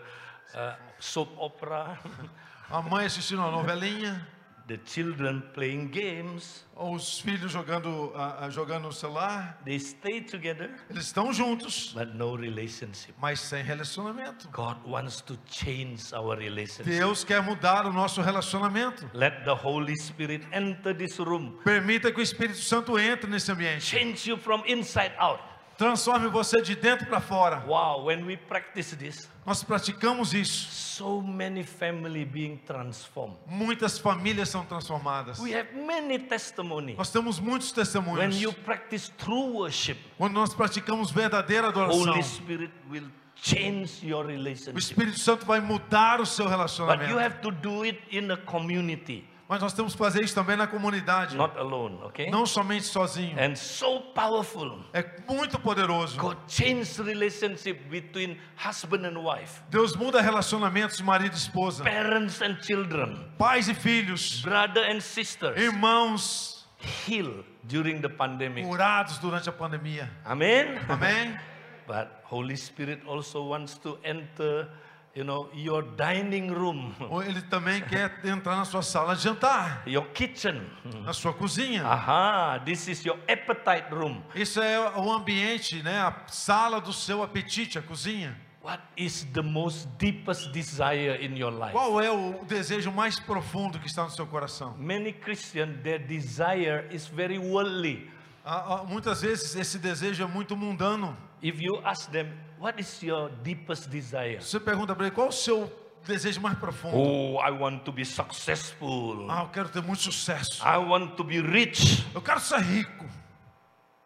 uh, soap opera, a mãe assistindo uma novelinha, the children playing games. os filhos jogando, ah, jogando no celular. They stay together, Eles estão juntos, but no relationship. mas sem relacionamento. God wants to change our relationship. Deus quer mudar o nosso relacionamento. Let the Holy Spirit enter this room, Permita que o Espírito Santo entre nesse ambiente. change you from inside out. Transforme você de dentro para fora. Wow, when we practice this, Nós praticamos isso. so many family being transformed. Muitas famílias são transformadas. We have many testimony. Nós temos muitos When testemunhos. you practice true worship, Quando nós praticamos verdadeira adoração, Holy Spirit will change your o relationship. Espírito Santo vai mudar o seu But you relacionamento. have to do it in a community, Mas nós temos que fazer isso também na comunidade, not alone, okay? não somente sozinho. And so powerful. É muito poderoso. God changed relationship between husband and wife, Deus muda relacionamentos marido e esposa, parents and children, pais e filhos, brother and sisters. irmãos Heal during the pandemic. curados durante a pandemia. Amen. Amém? But Holy Spirit also wants to enter, you know, your dining room, Ou Ele também quer entrar na sua sala de jantar, your kitchen. na sua cozinha. Aha, this is your appetite room. Isso é o ambiente, né? A sala do seu apetite, a cozinha. What is the most deepest desire in your life? Qual é o desejo mais profundo que está no seu coração? Many Christians, their desire is very worldly. Ah, ah, Muitas vezes esse desejo é muito mundano. If you ask them, what is your deepest desire? Você pergunta para ele qual o seu desejo mais profundo? Oh, I want to be successful. Ah, eu quero ter muito sucesso. I want to be rich. Eu quero ser rico.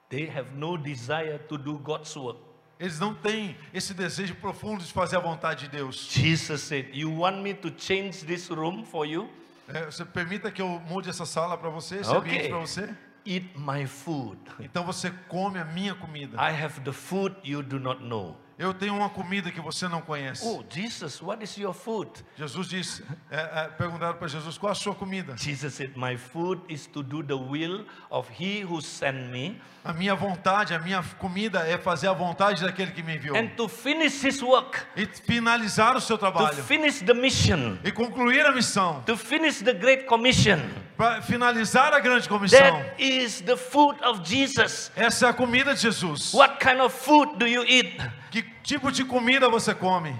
They have no desire to do God's work. Eles não têm esse desejo profundo de fazer a vontade de Deus. Jesus said, You want me to change this room for you? É, você permita que eu mude essa sala para você, esse Ok. ambiente para você? Eat my food. Então você come a minha comida. I have the food you do not know. Eu tenho uma comida que você não conhece. Oh, Jesus, what is your food? Jesus disse, é, é, perguntaram para Jesus, qual a sua comida? Jesus said, My food is to do the will of He who sent me A minha vontade, a minha comida é fazer a vontade daquele que me enviou. and to finish His work, E finalizar o seu to trabalho. finish the mission, E concluir a missão. to finish the Great Commission. Para finalizar a grande comissão. That is the food of Jesus. Essa é a comida de Jesus. What kind of food do you eat? Que tipo de comida você come?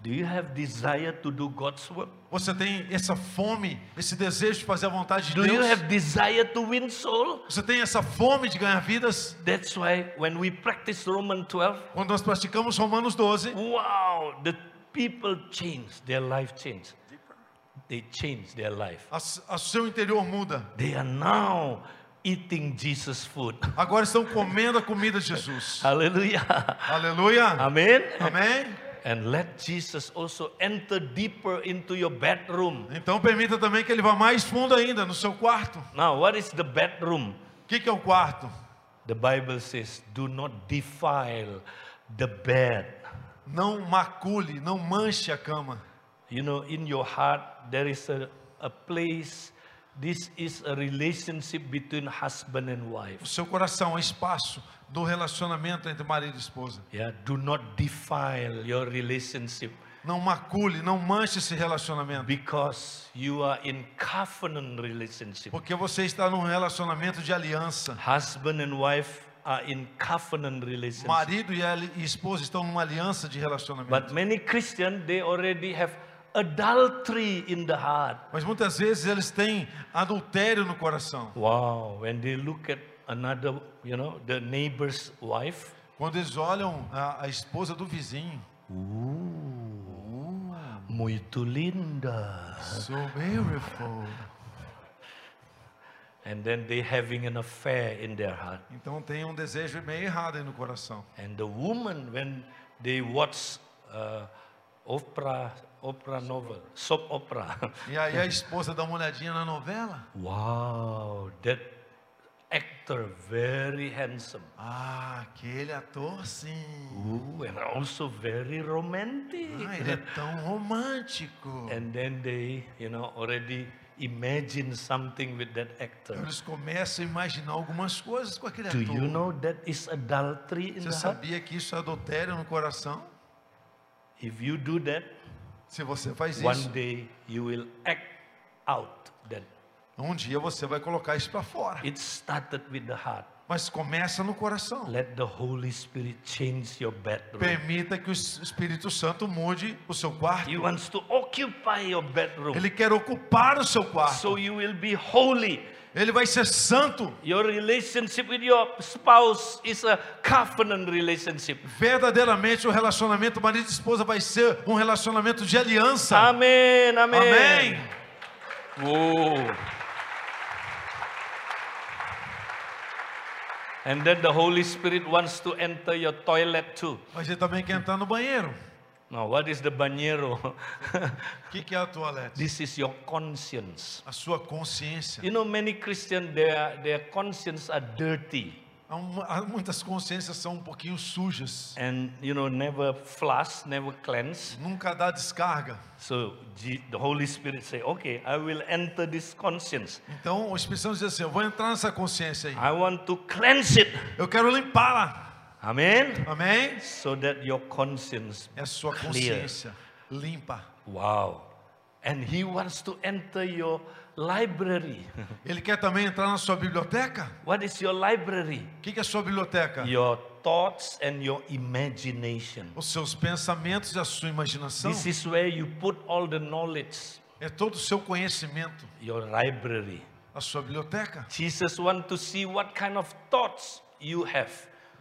Do you have desire to do God's work? Você tem essa fome, esse desejo de fazer a vontade de Do you Deus? have desire to win soul? Você tem essa fome de ganhar vidas? That's why when we practice Romans 12, Quando nós praticamos Romanos 12, wow, the people change, their life change. They change their life. A, a seu interior muda. They are now eating Jesus food. Agora estão comendo a comida de Jesus. Hallelujah. Aleluia. Amen. Amém. And let Jesus also enter deeper into your bedroom. Então permita também que ele vá mais fundo ainda no seu quarto. Now, what is the bedroom? O que, que é o quarto? The Bible says, do not defile the bed. Não macule, não manche a cama. You know, in your heart, there is a, a place. This is a relationship between husband and O wife. seu coração é espaço do relacionamento entre marido e esposa. Yeah, do not defile your relationship Não macule, não manche esse relacionamento. because you are in covenant relationship. Porque você está num relacionamento de aliança. Husband and wife are in covenant relationship. Marido e esposa estão numa aliança de relacionamento. But many Christians, they already have adultery in the heart. Mas muitas vezes eles têm adultério no coração. Wow, when they look at another, you know, the neighbor's wife, Quando eles olham a, a esposa do vizinho. muito linda. So beautiful. And then they having an affair in their heart. Então tem um desejo meio errado aí no coração. And the woman, when they watch uh, opera, opera novel, soap opera, E aí a esposa dá uma olhadinha na novela. wow, that actor very handsome. Ah, aquele ator sim. Ooh, and also very romantic. Ah, ele é tão romântico. And then they, you know, already imagine something with that actor. Eles começam a imaginar algumas coisas com aquele Do ator. you know that is adultery in Você the heart? sabia que isso é adultério no coração? If you do that, Se você faz one isso, day you will act out. Um dia você vai colocar isso para fora. It started with the heart. Mas começa no coração. Let the Holy Spirit change your bedroom. Permita que o Espírito Santo mude o seu quarto. He wants to occupy your bedroom. Ele quer ocupar o seu quarto. So you will be holy. Ele vai ser santo. Your relationship with your spouse is a covenant relationship. Verdadeiramente o relacionamento marido e esposa vai ser um relacionamento de aliança. Amen. Amen. Amém. Whoa. And then the Holy Spirit wants to enter your toilet too. Mas ele também quer entrar no banheiro. Now, what is the banheiro? Que, que é a toalete? this is your conscience. A sua consciência. You know, many Christians, their, their conscience are dirty Há uma- há muitas consciências são um pouquinho sujas. and, you know, never flush, never cleanse. Nunca dá descarga. So the Holy Spirit say, okay, I will enter this conscience. Então o Espírito Santo diz assim: Eu vou entrar nessa consciência aí. I want to cleanse it. Eu quero limpá-la. Amen. Amém? So that your conscience É a sua clear. consciência limpa. Wow. And he wants to enter your library. Ele quer também entrar na sua biblioteca. what is your library? O que, que é a sua biblioteca? Your thoughts and your imagination. Os seus pensamentos e a sua imaginação. This is where you put all the knowledge, É todo o seu conhecimento. your library. A sua biblioteca. Jesus wants to see what kind of thoughts you have.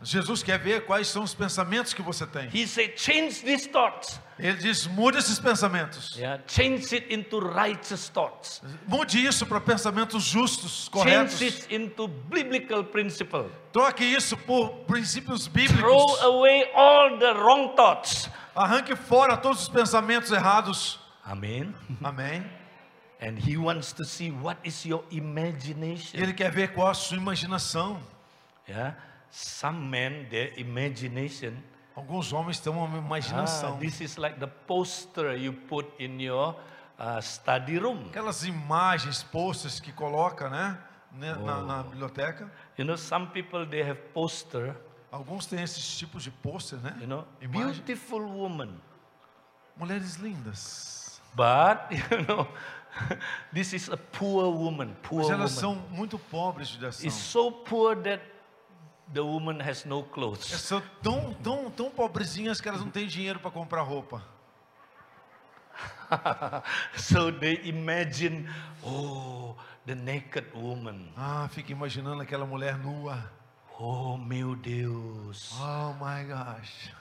Jesus quer ver quais são os pensamentos que você tem. He said, change these thoughts. Ele diz: mude esses pensamentos. Yeah, change it into righteous thoughts. Mude isso para pensamentos justos, corretos. Change it into biblical principle. Troque isso por princípios Throw bíblicos. away all the wrong thoughts. Arranque fora todos os pensamentos errados. Amen. Amém. And he wants to see what is your imagination. ele quer ver qual a sua imaginação. Yeah. Some men, their imagination. Alguns homens têm uma Ah, imaginação. this is like the poster you put in your uh, study room. Aquelas imagens, posters que coloca, né? né, Na, na biblioteca. You know, some people they have poster. Alguns têm esses tipos de pôster, né? You know, Imagem. beautiful woman. Mulheres lindas. But you know, this is a poor woman. Poor Mas woman. elas são muito pobres de ação. It's so poor that the woman has no Elas clothes. são tão, tão, tão pobrezinhas que elas não têm dinheiro para comprar roupa. so they imagine, oh, the naked woman. Ah, fica imaginando aquela mulher nua. Oh, meu Deus. Oh my gosh.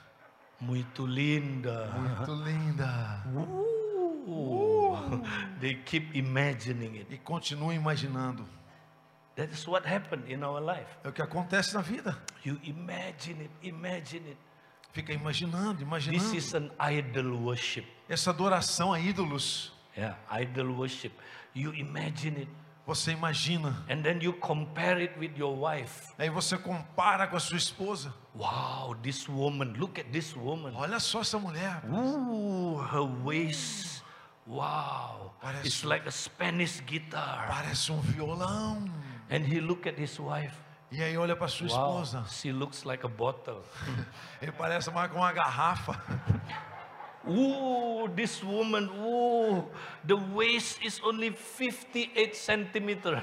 Muito linda. Muito linda. Ooh. They keep imagining it. E continua imaginando. That is what happened in our life. É o que acontece na vida. You imagine it, imagine it. Fica imaginando, This imaginando. is an idol worship. Essa adoração a ídolos. Yeah, idol worship. You imagine it. Você imagina. And then you compare it with your wife. Aí você compara com a sua esposa. Wow, this woman, look at this woman. Olha só essa mulher. Ooh, her waist. Wow. Parece- It's like a Spanish guitar. Parece um violão. And he look at his wife. E aí olha para sua Wow, esposa. she looks like a bottle. Ele parece mais com uma garrafa. Ooh, this woman, ooh, the waist is only 58 centimeter.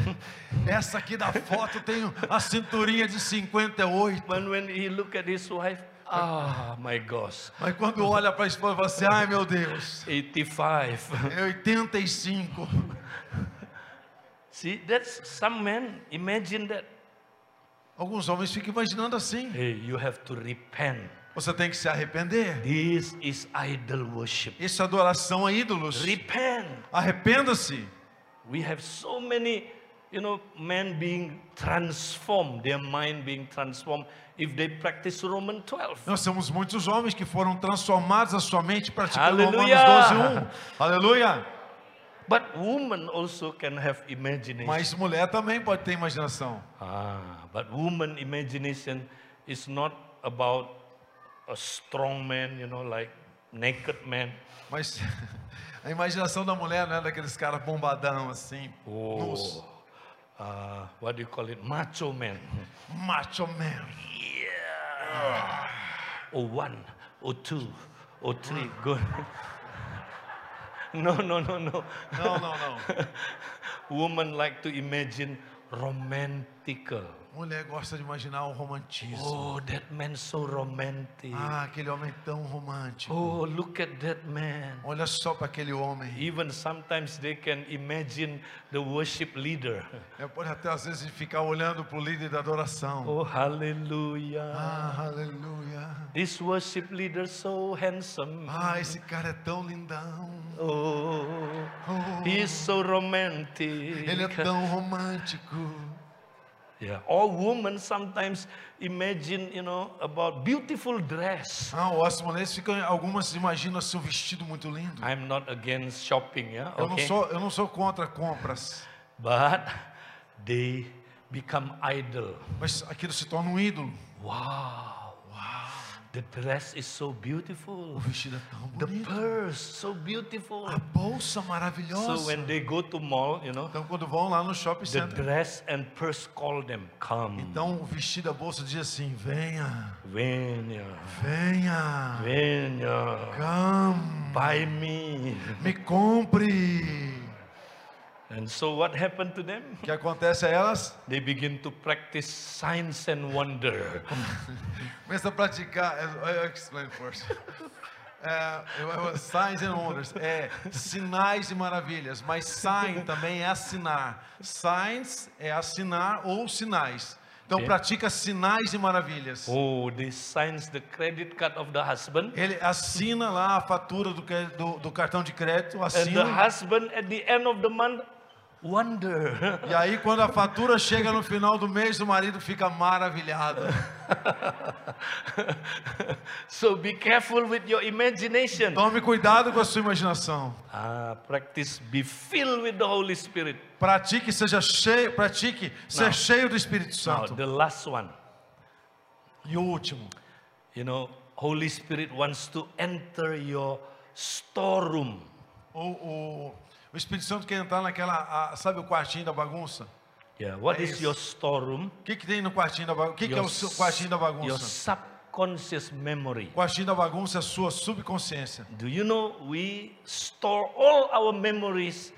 Essa aqui da foto tem a cinturinha de 58. But when he look at his wife, ah, my gosh, Mas quando olha para a esposa, fala assim: ai meu Deus, 85. é 85. See, that's some men imagine that. Alguns homens ficam imaginando assim. Hey, you have to repent. Você tem que se arrepender. This is idol worship. Isso é adoração a ídolos. Repent. Arrependa-se. We have so many, you know, men being transformed, their mind being transformed if they practice Romans 12. Nós temos muitos homens que foram transformados a sua mente praticando Aleluia! Romanos 12, 1. Aleluia! But woman also can have imagination. Mas mulher também pode ter imaginação. Ah, but woman imagination is not about a strong man, you know, like naked man. Mas a imaginação da mulher não é daqueles caras bombadão assim, nus. Oh, uh, what do you call it? Macho man. Macho man. Yeah. Or one, or two, or three. Good. no, no, no, no. No, no, no. Woman like to imagine romantical. Mulher gosta de imaginar o romantismo. Oh, that man so romantic. Ah, aquele homem tão romântico. Oh, look at that man. Olha só para aquele homem. Even sometimes they can imagine the worship leader. É, pode até às vezes ficar olhando para o líder da adoração. Oh, hallelujah. Ah, aleluia. This worship leader so handsome. Ah, esse cara é tão lindão. Oh, Oh, he's so romantic. ele é tão romântico. Yeah. Or women sometimes imagine, you know, about beautiful dress. Ah, as mulheres ficam, algumas imaginam um vestido muito lindo. I'm not against shopping, yeah. Eu não sou, eu não sou contra compras, But they become idol. mas aquilo se torna um ídolo. Wow. The dress is so beautiful. O vestido é tão The bonito. purse so beautiful. A bolsa So maravilhosa. when they go to mall, you know, Então quando vão lá no shopping the center, dress and purse call them, come, então o vestido, a bolsa diz assim: venha, Venya, venha, Venya, come, buy me. me compre. And so what happened to them? O que acontece a elas? They begin to practice signs and wonder. Começa a praticar. I- I explain first. É, signs and wonders. É sinais e maravilhas. Mas sign também é assinar. Signs é assinar ou sinais. Então Ok. pratica sinais e maravilhas. Oh, they signs the credit card of the husband. Ele assina lá a fatura do, do- do cartão de crédito, And the assina. husband at the end of the month wonder. E aí quando a fatura chega no final do mês, o marido fica maravilhado. so be careful with your imagination. Tome cuidado com a sua imaginação. Ah, practice be filled with the Holy Spirit. Pratique, seja cheio, pratique ser Não. cheio do Espírito Now, Santo. the last one. E o último, You know, Holy Spirit wants to enter your storeroom. o, o, o Espírito Santo quer entrar naquela, a- sabe o quartinho da bagunça? Yeah, what É is isso. your storeroom? O que, que tem no quartinho da bagunça? O que, que é o seu quartinho da your bagunça? subconscious memory. O quartinho da bagunça é a sua subconsciência. Do you know we store all our memories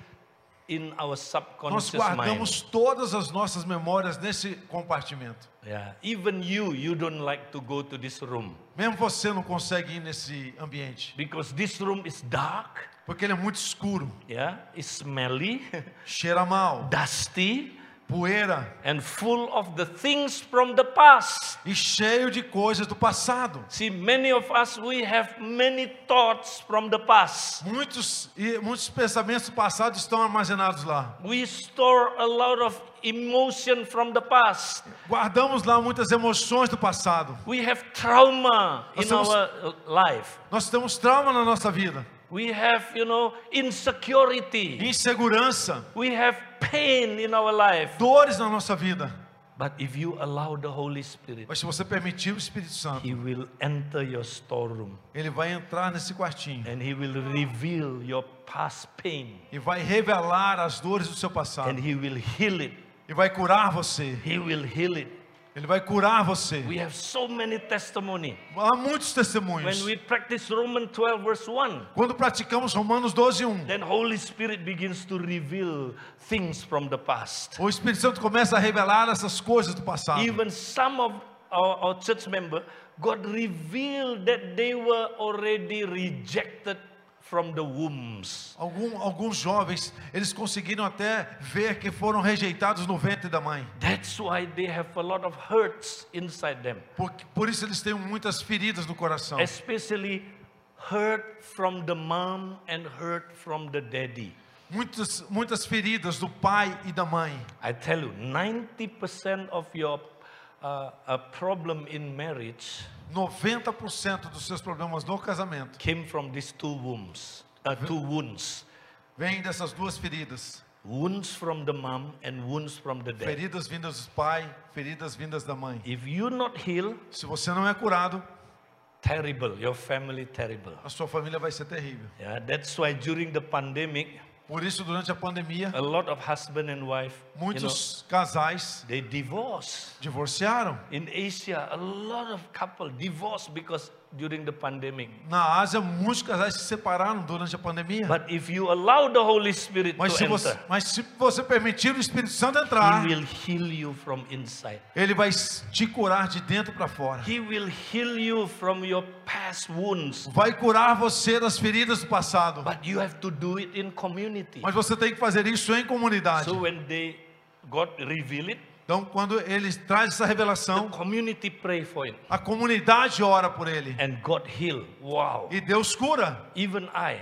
in our Nós subconscious guardamos todas as nossas memórias nesse compartimento. mind? Yeah, even you, you don't like to go to this room Mesmo você não consegue ir nesse ambiente, because this room is dark. Porque ele é muito escuro, Yeah, smelly, cheira mal, dusty, poeira and full of the things from the past. e cheio de coisas do passado. See, many of us, we have many thoughts from the past. Muitos e muitos pensamentos do passado estão armazenados lá. We store a lot of emotion from the past. Guardamos lá muitas emoções do passado. We have trauma in Nós temos- our life. Nós temos trauma na nossa vida, We have, you know, insecurity. insegurança, We have pain in our life. dores na nossa vida. But if you allow the Holy Spirit, Mas se você permitir o Espírito Santo, He will enter your storeroom ele vai entrar nesse quartinho and He will reveal your past pain e vai revelar as dores do seu passado and He will heal it. e vai curar você. He will heal it. Ele vai curar você. We have so many testimony. Há muitos When testemunhos. we practice Romans 12 verse 1, Quando praticamos Romanos 12, 1, then Holy Spirit begins to reveal things from the past. o Espírito Santo começa a revelar essas coisas do passado. Even some of our, our church member, God revealed that they were already rejected from the wombs. Algum, alguns jovens, eles conseguiram até ver que foram rejeitados no ventre da mãe. That's why they have a lot of hurts inside them, Por, por isso eles têm muitas feridas no coração. especially hurt from the mom and hurt from the daddy. Muitas, muitas feridas do pai e da mãe. I tell you, 90% of your uh, uh, problem in marriage 90% dos seus problemas no casamento came from these two wombs, uh, two wounds. vêm dessas duas feridas. Wounds from the mom and wounds from the dad. Feridas vindas do pai, feridas vindas da mãe. If you not heal, Se você não é curado, terrible, your family terrible. a sua família vai ser terrível. Yeah, that's why during the pandemic, Por isso, durante a pandemia, a lot of husband and wife, you know, muitos casais they divorce. divorciaram. In Asia, a lot of couple divorce because during the pandemic. Na Ásia, muitos casais se separaram durante a pandemia. But if you allow the Holy Spirit Mas to se, você, enter, mas se você permitir o Espírito Santo entrar, He will heal you from inside. ele vai te curar de dentro para fora. He will heal you from your past wounds. Vai curar você das feridas do passado. But you have to do it in community. Mas você tem que fazer isso em comunidade. So when they God reveal it, Então, quando ele traz essa revelação, community pray for it. a comunidade ora por ele. And God heal. Wow. E Deus cura. Even I,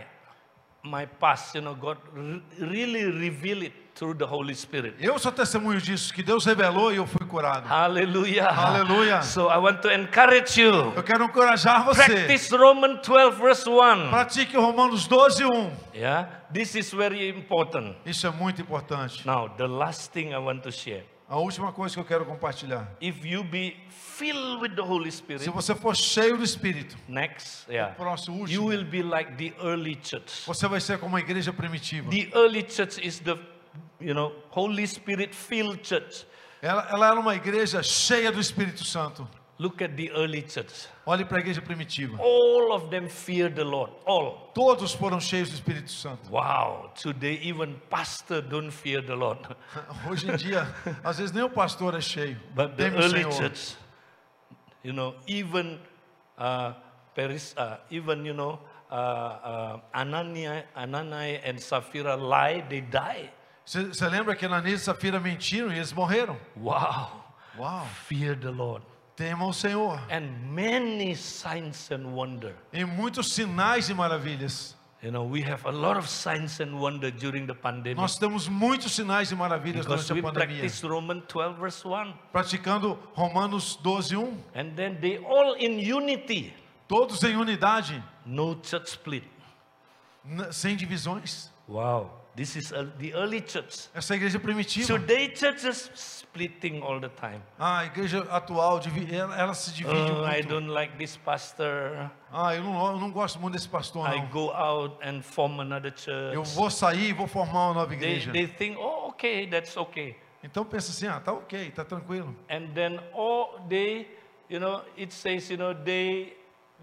my past, you know, God re- really reveal it through the Holy Spirit. Eu sou testemunho disso, que Deus revelou e eu fui curado. Hallelujah. Hallelujah. So I want to encourage you. Eu quero encorajar você. Practice Romans 12 verse 1. Pratique Romanos 12, 1. Yeah. This is very important. Isso é muito importante. Now, the last thing I want to share. A última coisa que eu quero compartilhar. If you be filled with the Holy Spirit, Se você for cheio do Espírito, next, yeah, próximo, you último, will be like the early church. você vai ser como a igreja primitiva. The early church is the, you know, Holy Spirit filled church. Ela, ela era uma igreja cheia do Espírito Santo. Look at the early church. Olhe para a igreja primitiva. All of them fear the Lord. All. Todos foram cheios do Espírito Santo. Wow. Today, even pastor don't fear the Lord. Hoje em dia, às vezes nem o pastor é cheio. But the early Senhor. church, you know, even uh, Paris, uh, even you know, uh, uh, Ananias, Ananias and Sapphira lie, they die. Você lembra que Ananias e Safira mentiram e eles morreram? Wow. Uau! Fear the Lord. Tema o Senhor. And many signs and wonder. E muitos sinais e maravilhas. You know, we have a lot of signs and wonder during the pandemic. Nós temos muitos sinais e maravilhas Because durante a pandemia. practice Romans 12 verse 1. Praticando Romanos 12, 1. And then they all in unity. Todos em unidade, No church split. sem divisões. Wow. This is the early church. Essa igreja primitiva. Today churches splitting all the time. A igreja atual, ela, ela se divide Oh, I muito. don't like this pastor. Ah, eu não, eu não gosto muito desse pastor, I não. go out and form another Eu church. vou sair e vou formar uma nova They, igreja. they think, oh, okay, that's okay. Então pensa assim, ah, tá ok, tá tranquilo. And then all they, you know, it says, you know, they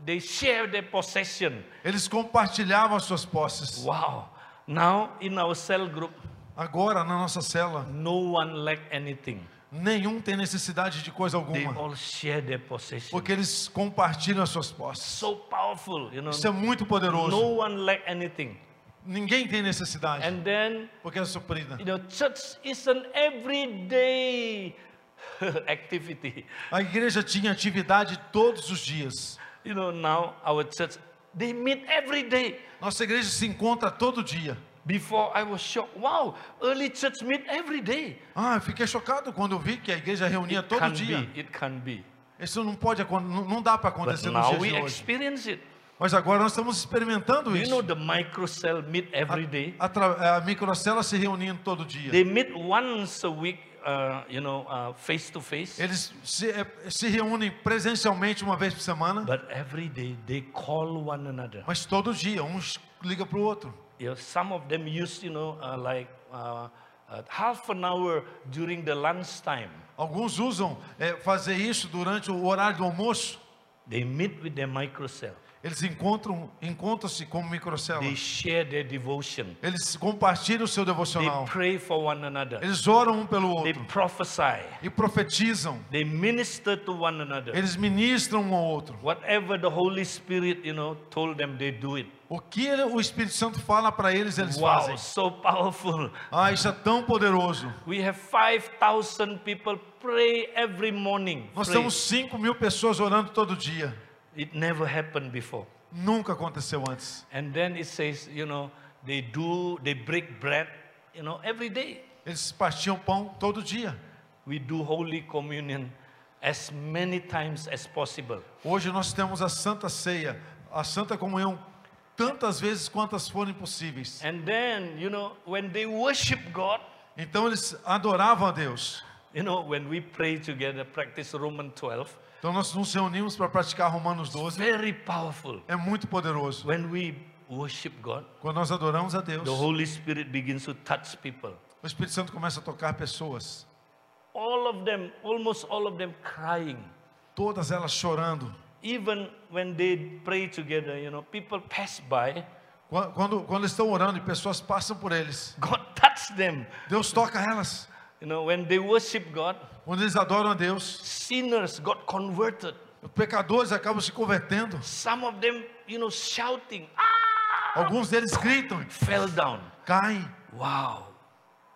they share their possession. Eles compartilhavam as suas posses. Wow. Now in our cell group, Agora, na nossa cela, no one lack anything. nenhum tem necessidade de coisa They alguma. all share their possession. Porque eles compartilham as suas posses. So powerful, you know. Isso é muito poderoso. No one lack anything. ninguém tem necessidade, And then, porque é suprida. you know, church is an everyday activity. A igreja tinha atividade todos os dias. You know, now our church, they meet every day. Nossa igreja se encontra todo dia. Before I was shocked. Wow, early church meet every day. Ah, eu fiquei chocado quando eu vi que a igreja reunia It todo can dia. be, it can be. Isso não pode acon- não não dá para But acontecer nos now dias we experience it. Mas agora nós estamos experimentando You know isso. the microcell meet every day. A, tra- a microcélula se reunindo todo dia. They meet once a week, uh, you know, uh, face to face. Eles se, eh, se reúnem presencialmente uma vez por semana, But every day they call one another. mas todo dia um liga para o outro. Some of them use, you know, uh, like uh, uh, half an hour during the lunchtime. Alguns usam eh, fazer isso durante o horário do almoço. They meet with their microcell. Eles encontram, encontram-se como microcélula. They share their devotion. Eles compartilham o seu They devocional. pray for one another. Eles oram um pelo They outro prophesy. e profetizam. They minister to one another. Eles ministram um ao outro. Whatever the Holy Spirit, you know, told them, they do it. O que o Espírito Santo fala para eles, eles Wow, fazem. so powerful. Ah, isso é tão poderoso. We have 5,000 people pray every morning. Nós Pray. temos 5 mil pessoas orando todo dia. It never happened before. Nunca aconteceu antes. And then it says, you know, they do, they break bread, you know, every day. Eles partiam pão todo dia. We do Holy Communion as many times as possible. Hoje nós temos a Santa Ceia, a Santa Comunhão, tantas vezes quantas forem possíveis. And then, you know, when they worship God, Então eles adoravam a Deus. you know, when we pray together, practice Romans 12, Então nós nos reunimos para praticar Romanos 12. very powerful. É muito poderoso. When we worship God, Quando nós adoramos a Deus, the Holy Spirit begins to touch people. o Espírito Santo começa a tocar pessoas, All of them, almost all of them crying. todas elas chorando. Even when they pray together, you know, people pass by, Qua- Quando, quando estão orando e pessoas passam por eles, God touch them. Deus toca elas. You know, when they worship God, Quando eles adoram a Deus, sinners got converted. os pecadores acabam se convertendo. Some of them, you know, shouting, ah, Alguns deles gritam, fell down. caem. Wow,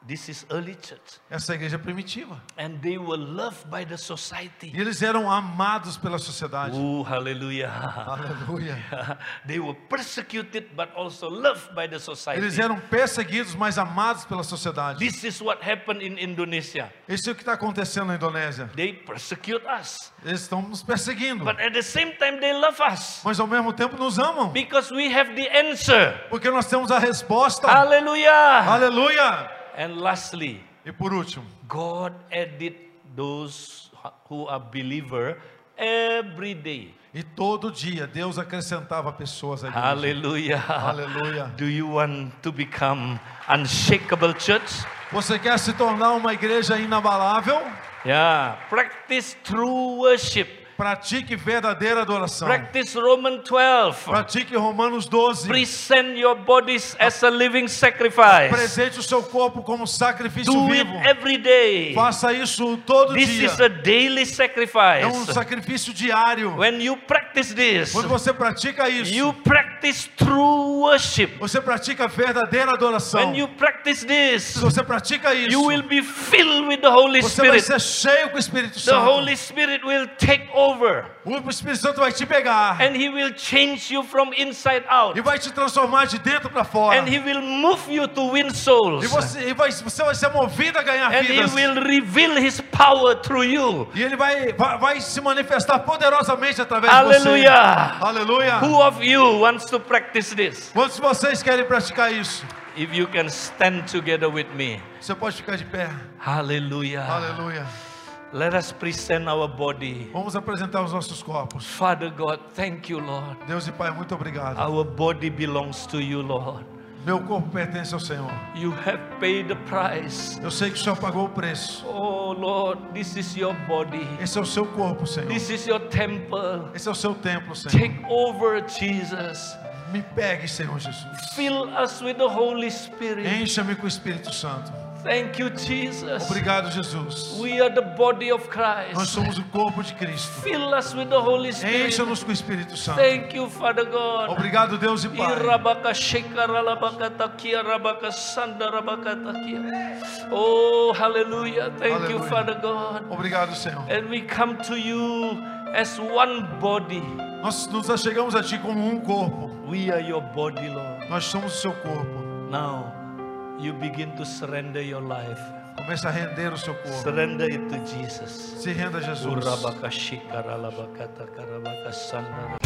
this is early church. Essa é a igreja primitiva. And they were loved by the society. E eles eram amados pela sociedade. Oh, hallelujah. Aleluia. they were persecuted but also loved by the society. Eles eram perseguidos, mas amados pela sociedade. This is what happened in Indonesia. Isso é o que está acontecendo na Indonésia. They persecute us, Eles estão nos perseguindo, but at the same time they love us mas ao mesmo tempo nos amam, because we have the answer. porque nós temos a resposta. Hallelujah. Aleluia! And lastly, E por último, God added those who are believer every day. e todo dia Deus acrescentava pessoas à igreja. Hallelujah. Aleluia. Do you want to become unshakable church? Você quer se tornar uma igreja inabalável? Yeah. Practice true worship. Pratique verdadeira adoração. Practice Roman 12. Pratique Romanos 12. Present your bodies as a living sacrifice. Presente o seu corpo como sacrifício Do it vivo. every day. Faça isso todo This dia. is a daily É um sacrifice. sacrifício diário. When you practice this, Quando você pratica isso, you practice true worship. você pratica verdadeira adoração. When you practice Se this, você pratica isso, you will be filled with the Holy você vai Spirit. ser cheio com o Espírito The Santo. Holy Spirit will take over O Espírito Santo vai te pegar and He will change you from inside out. e vai te transformar de dentro para fora. And He will move you to win souls. E você, e vai, você vai ser movido a ganhar And He vidas. will reveal His power through you. E ele vai, vai, vai se manifestar poderosamente através Hallelujah. de você. Aleluia. Who of you wants to practice this? Quantos de vocês querem praticar isso? If you can stand together with me. Você pode ficar de pé. Hallelujah. Aleluia. Let us present our body. Vamos apresentar os nossos corpos. Father God, thank you, Lord. Deus e Pai, muito obrigado. Our body belongs to you, Lord. Meu corpo pertence ao Senhor. You have paid the price. Eu sei que o Senhor pagou o preço. Oh, Lord, this is your body. Esse é o seu corpo, Senhor. This is your temple. Esse é o seu templo, Senhor. Take over, Jesus. Me pegue, Senhor Jesus. Fill us with the Holy Spirit. Encha-me com o Espírito Santo. Thank you, Jesus. Obrigado, Jesus. We are the body of Nós Christ. somos o corpo de Cristo. Fill us with the Holy Spirit. Encha-nos com o Espírito Santo. Thank you, Father God. Obrigado, Deus e Pai. Oh, hallelujah. Thank you, Hallelujah. Father God. Obrigado, Senhor. And we come to you as one body. Nós nos chegamos a Ti como um corpo. We are your body, Lord. Nós somos o seu corpo. Now, you begin to surrender your life. Comece a render o seu corpo. Surrender it to Jesus. Se renda a Jesus. Urabaka shikara labaka takarabaka sanda.